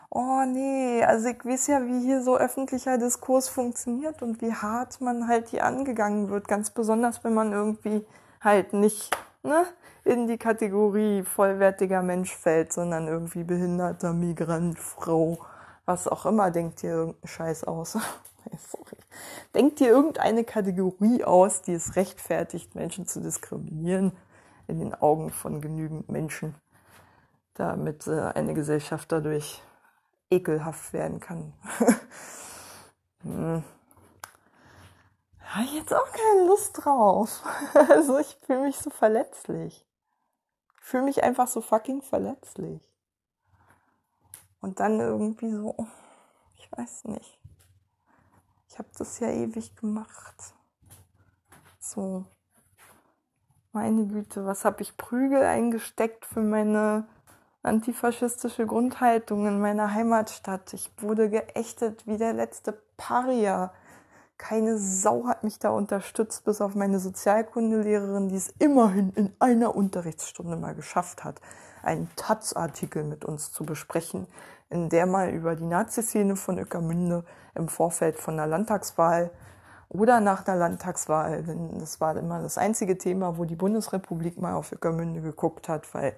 Oh nee, also ich weiß ja, wie hier so öffentlicher Diskurs funktioniert und wie hart man halt hier angegangen wird. Ganz besonders, wenn man irgendwie halt nicht ne, in die Kategorie vollwertiger Mensch fällt, sondern irgendwie behinderter Migrant, Frau, was auch immer. Denkt ihr irgendeinen Scheiß aus. Denkt ihr irgendeine Kategorie aus, die es rechtfertigt, Menschen zu diskriminieren in den Augen von genügend Menschen, damit äh, eine Gesellschaft dadurch ekelhaft werden kann. hm. Habe ich jetzt auch keine Lust drauf. also ich fühle mich so verletzlich. Ich fühle mich einfach so fucking verletzlich. Und dann irgendwie so, ich weiß nicht. Ich habe das ja ewig gemacht. So, meine Güte, was habe ich Prügel eingesteckt für meine antifaschistische Grundhaltung in meiner Heimatstadt. Ich wurde geächtet wie der letzte Paria. Keine Sau hat mich da unterstützt, bis auf meine Sozialkundelehrerin, die es immerhin in einer Unterrichtsstunde mal geschafft hat, einen Taz-Artikel mit uns zu besprechen, in der mal über die Nazi-Szene von Öckermünde im Vorfeld von der Landtagswahl oder nach der Landtagswahl, denn das war immer das einzige Thema, wo die Bundesrepublik mal auf Öckermünde geguckt hat, weil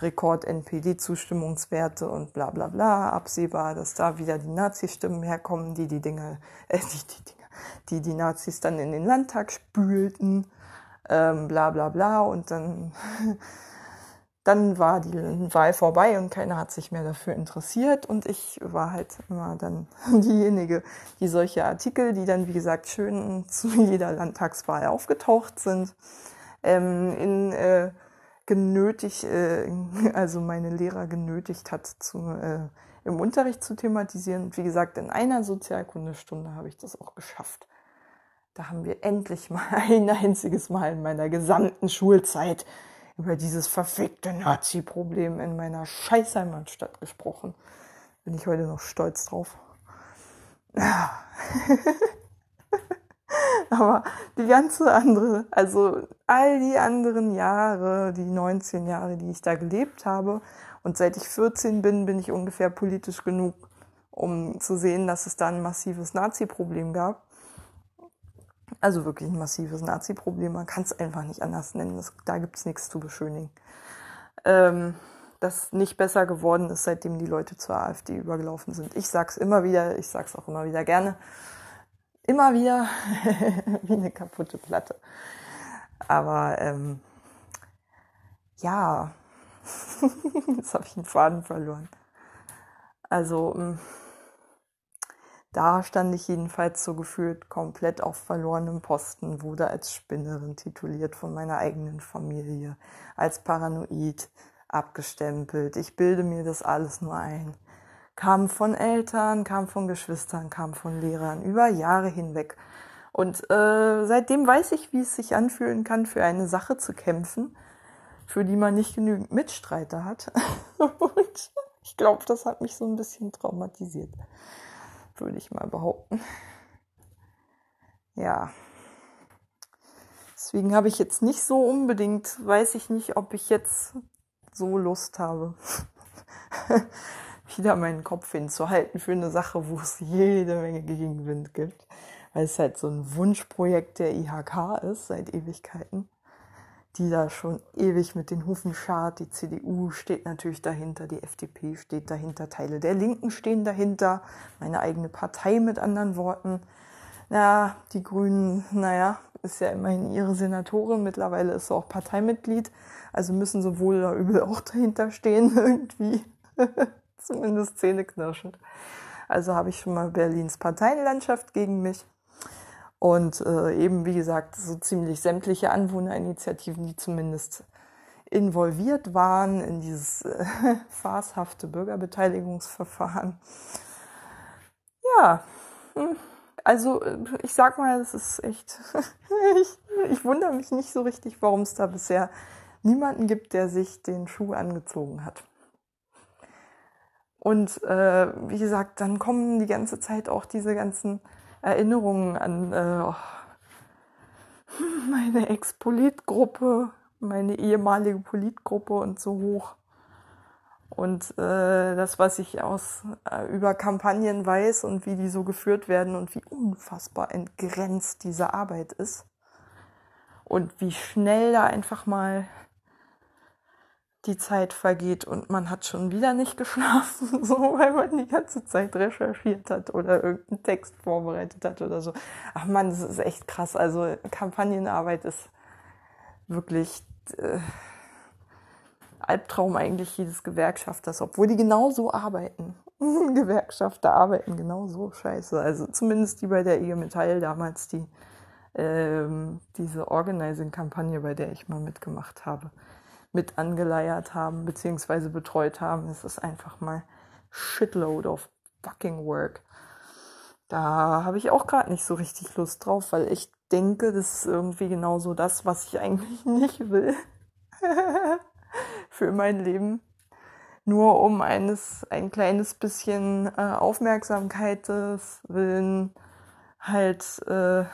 Rekord-NPD-Zustimmungswerte und bla bla bla, absehbar, dass da wieder die Nazi-Stimmen herkommen, die die Dinge, äh, die, die Dinge, die die Nazis dann in den Landtag spülten, ähm, bla bla bla und dann, dann war die Wahl vorbei und keiner hat sich mehr dafür interessiert und ich war halt immer dann diejenige, die solche Artikel, die dann wie gesagt schön zu jeder Landtagswahl aufgetaucht sind, ähm, in äh, genötigt, äh, also meine Lehrer genötigt hat, zu, äh, im Unterricht zu thematisieren. Und wie gesagt, in einer Sozialkundestunde habe ich das auch geschafft. Da haben wir endlich mal ein einziges Mal in meiner gesamten Schulzeit über dieses verfickte Nazi-Problem in meiner Scheißheimatstadt gesprochen. Bin ich heute noch stolz drauf. Aber die ganze andere, also all die anderen Jahre, die 19 Jahre, die ich da gelebt habe, und seit ich 14 bin, bin ich ungefähr politisch genug, um zu sehen, dass es da ein massives Nazi-Problem gab. Also wirklich ein massives Nazi-Problem. Man kann es einfach nicht anders nennen. Das, da gibt es nichts zu beschönigen. Ähm, das nicht besser geworden ist, seitdem die Leute zur AfD übergelaufen sind. Ich sag's immer wieder, ich sag's auch immer wieder gerne. Immer wieder wie eine kaputte Platte. Aber ähm, ja, jetzt habe ich einen Faden verloren. Also ähm, da stand ich jedenfalls so gefühlt komplett auf verlorenem Posten, wurde als Spinnerin tituliert von meiner eigenen Familie, als paranoid abgestempelt. Ich bilde mir das alles nur ein. Kam von Eltern, kam von Geschwistern, kam von Lehrern über Jahre hinweg. Und äh, seitdem weiß ich, wie es sich anfühlen kann, für eine Sache zu kämpfen, für die man nicht genügend Mitstreiter hat. Und ich glaube, das hat mich so ein bisschen traumatisiert würde ich mal behaupten. Ja. Deswegen habe ich jetzt nicht so unbedingt, weiß ich nicht, ob ich jetzt so Lust habe, wieder meinen Kopf hinzuhalten für eine Sache, wo es jede Menge Gegenwind gibt. Weil es halt so ein Wunschprojekt der IHK ist seit Ewigkeiten die da schon ewig mit den Hufen schart. Die CDU steht natürlich dahinter, die FDP steht dahinter, Teile der Linken stehen dahinter, meine eigene Partei mit anderen Worten. Ja, die Grünen, naja, ist ja immerhin ihre Senatorin, mittlerweile ist sie auch Parteimitglied, also müssen sowohl oder übel auch dahinter stehen, irgendwie. Zumindest zähneknirschend. Also habe ich schon mal Berlins Parteienlandschaft gegen mich. Und äh, eben, wie gesagt, so ziemlich sämtliche Anwohnerinitiativen, die zumindest involviert waren in dieses äh, farshafte Bürgerbeteiligungsverfahren. Ja, hm, also äh, ich sag mal, es ist echt, ich, ich wundere mich nicht so richtig, warum es da bisher niemanden gibt, der sich den Schuh angezogen hat. Und äh, wie gesagt, dann kommen die ganze Zeit auch diese ganzen Erinnerungen an äh, meine Ex-Politgruppe, meine ehemalige Politgruppe und so hoch. Und äh, das, was ich aus äh, über Kampagnen weiß und wie die so geführt werden und wie unfassbar entgrenzt diese Arbeit ist. Und wie schnell da einfach mal die Zeit vergeht und man hat schon wieder nicht geschlafen, so weil man die ganze Zeit recherchiert hat oder irgendeinen Text vorbereitet hat oder so. Ach man, das ist echt krass. Also Kampagnenarbeit ist wirklich äh, Albtraum eigentlich jedes Gewerkschafters, obwohl die genauso arbeiten. Gewerkschafter arbeiten genauso scheiße. Also zumindest die bei der IG Metall damals, die ähm, diese Organizing-Kampagne, bei der ich mal mitgemacht habe mit angeleiert haben, beziehungsweise betreut haben. Es ist einfach mal shitload of fucking work. Da habe ich auch gerade nicht so richtig Lust drauf, weil ich denke, das ist irgendwie genauso das, was ich eigentlich nicht will für mein Leben. Nur um eines, ein kleines bisschen äh, Aufmerksamkeit willen halt äh,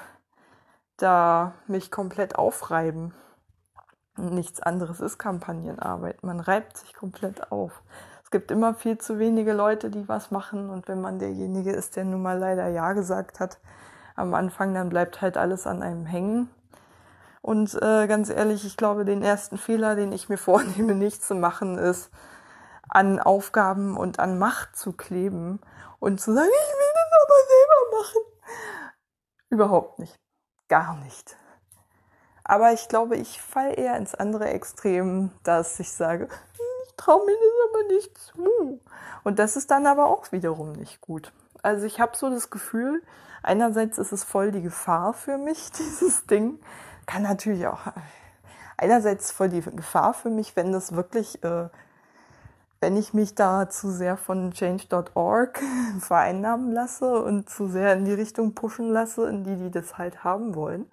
da mich komplett aufreiben. Nichts anderes ist Kampagnenarbeit. Man reibt sich komplett auf. Es gibt immer viel zu wenige Leute, die was machen. Und wenn man derjenige ist, der nun mal leider Ja gesagt hat am Anfang, dann bleibt halt alles an einem hängen. Und äh, ganz ehrlich, ich glaube, den ersten Fehler, den ich mir vornehme, nicht zu machen, ist, an Aufgaben und an Macht zu kleben und zu sagen, ich will das aber selber machen. Überhaupt nicht. Gar nicht. Aber ich glaube, ich falle eher ins andere Extrem, dass ich sage, ich traue mir das aber nicht zu. Und das ist dann aber auch wiederum nicht gut. Also ich habe so das Gefühl, einerseits ist es voll die Gefahr für mich, dieses Ding. Kann natürlich auch einerseits voll die Gefahr für mich, wenn das wirklich, äh, wenn ich mich da zu sehr von change.org vereinnahmen lasse und zu sehr in die Richtung pushen lasse, in die die das halt haben wollen.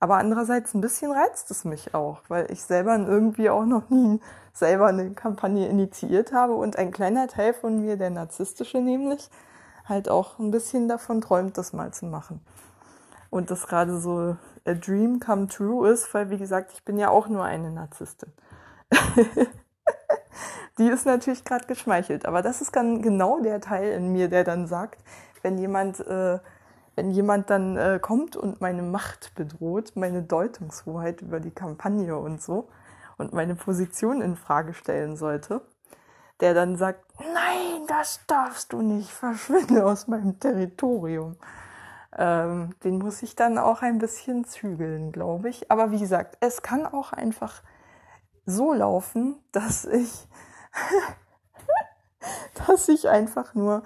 Aber andererseits ein bisschen reizt es mich auch, weil ich selber irgendwie auch noch nie selber eine Kampagne initiiert habe und ein kleiner Teil von mir, der narzisstische nämlich, halt auch ein bisschen davon träumt, das mal zu machen. Und das gerade so a dream come true ist, weil wie gesagt, ich bin ja auch nur eine Narzisstin. Die ist natürlich gerade geschmeichelt, aber das ist dann genau der Teil in mir, der dann sagt, wenn jemand äh, wenn jemand dann äh, kommt und meine Macht bedroht, meine Deutungshoheit über die Kampagne und so, und meine Position in Frage stellen sollte, der dann sagt, nein, das darfst du nicht, verschwinde aus meinem Territorium. Ähm, den muss ich dann auch ein bisschen zügeln, glaube ich. Aber wie gesagt, es kann auch einfach so laufen, dass ich, dass ich einfach nur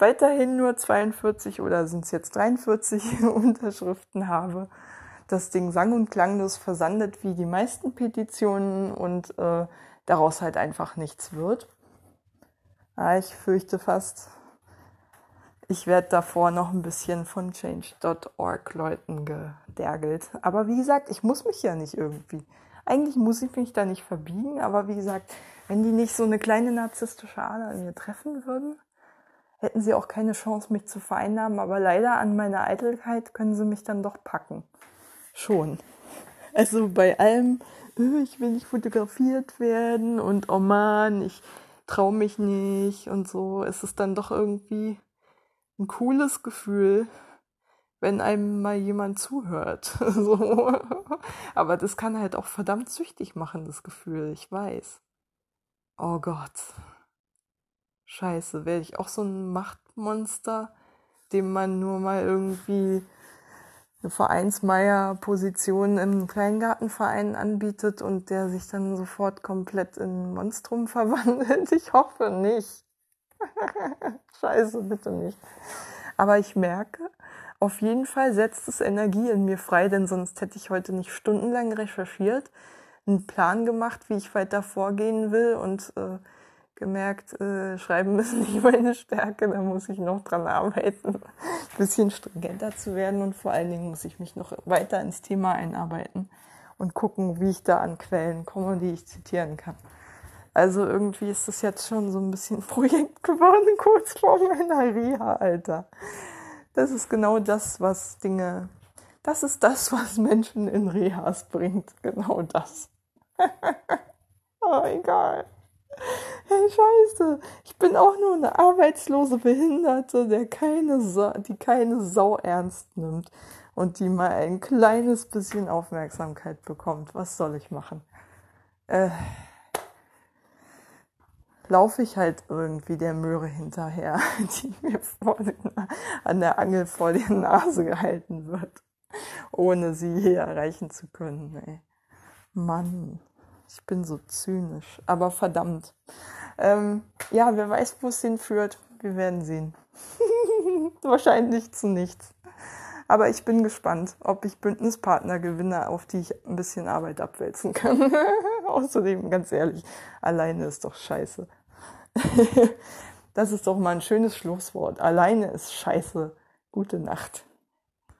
weiterhin nur 42 oder sind es jetzt 43 Unterschriften habe. Das Ding sang- und klanglos versandet wie die meisten Petitionen und äh, daraus halt einfach nichts wird. Ja, ich fürchte fast, ich werde davor noch ein bisschen von change.org Leuten gedergelt. Aber wie gesagt, ich muss mich ja nicht irgendwie. Eigentlich muss ich mich da nicht verbiegen, aber wie gesagt, wenn die nicht so eine kleine narzisstische Ader in mir treffen würden, hätten sie auch keine Chance, mich zu vereinnahmen. Aber leider an meiner Eitelkeit können sie mich dann doch packen. Schon. Also bei allem, äh, ich will nicht fotografiert werden und oh man, ich traue mich nicht und so, ist es dann doch irgendwie ein cooles Gefühl, wenn einem mal jemand zuhört. so. Aber das kann halt auch verdammt süchtig machen, das Gefühl, ich weiß. Oh Gott. Scheiße, werde ich auch so ein Machtmonster, dem man nur mal irgendwie eine Vereinsmeier-Position im Kleingartenverein anbietet und der sich dann sofort komplett in Monstrum verwandelt. Ich hoffe nicht. Scheiße, bitte nicht. Aber ich merke, auf jeden Fall setzt es Energie in mir frei, denn sonst hätte ich heute nicht stundenlang recherchiert, einen Plan gemacht, wie ich weiter vorgehen will und äh, gemerkt, äh, Schreiben ist nicht meine Stärke, da muss ich noch dran arbeiten, ein bisschen stringenter zu werden und vor allen Dingen muss ich mich noch weiter ins Thema einarbeiten und gucken, wie ich da an Quellen komme, die ich zitieren kann. Also irgendwie ist das jetzt schon so ein bisschen Projekt geworden, kurz vor meiner Reha, Alter. Das ist genau das, was Dinge, das ist das, was Menschen in Rehas bringt. Genau das. oh, egal. Hey, scheiße. Ich bin auch nur eine arbeitslose Behinderte, der keine Sa die keine Sau ernst nimmt und die mal ein kleines bisschen Aufmerksamkeit bekommt. Was soll ich machen? Äh, laufe ich halt irgendwie der Möhre hinterher, die mir den, an der Angel vor die Nase gehalten wird, ohne sie hier erreichen zu können. Ey. Mann. Ich bin so zynisch, aber verdammt. Ähm, ja, wer weiß, wo es hinführt. Wir werden sehen. Wahrscheinlich zu nichts. Aber ich bin gespannt, ob ich Bündnispartner gewinne, auf die ich ein bisschen Arbeit abwälzen kann. Außerdem, ganz ehrlich, alleine ist doch scheiße. das ist doch mal ein schönes Schlusswort. Alleine ist scheiße. Gute Nacht.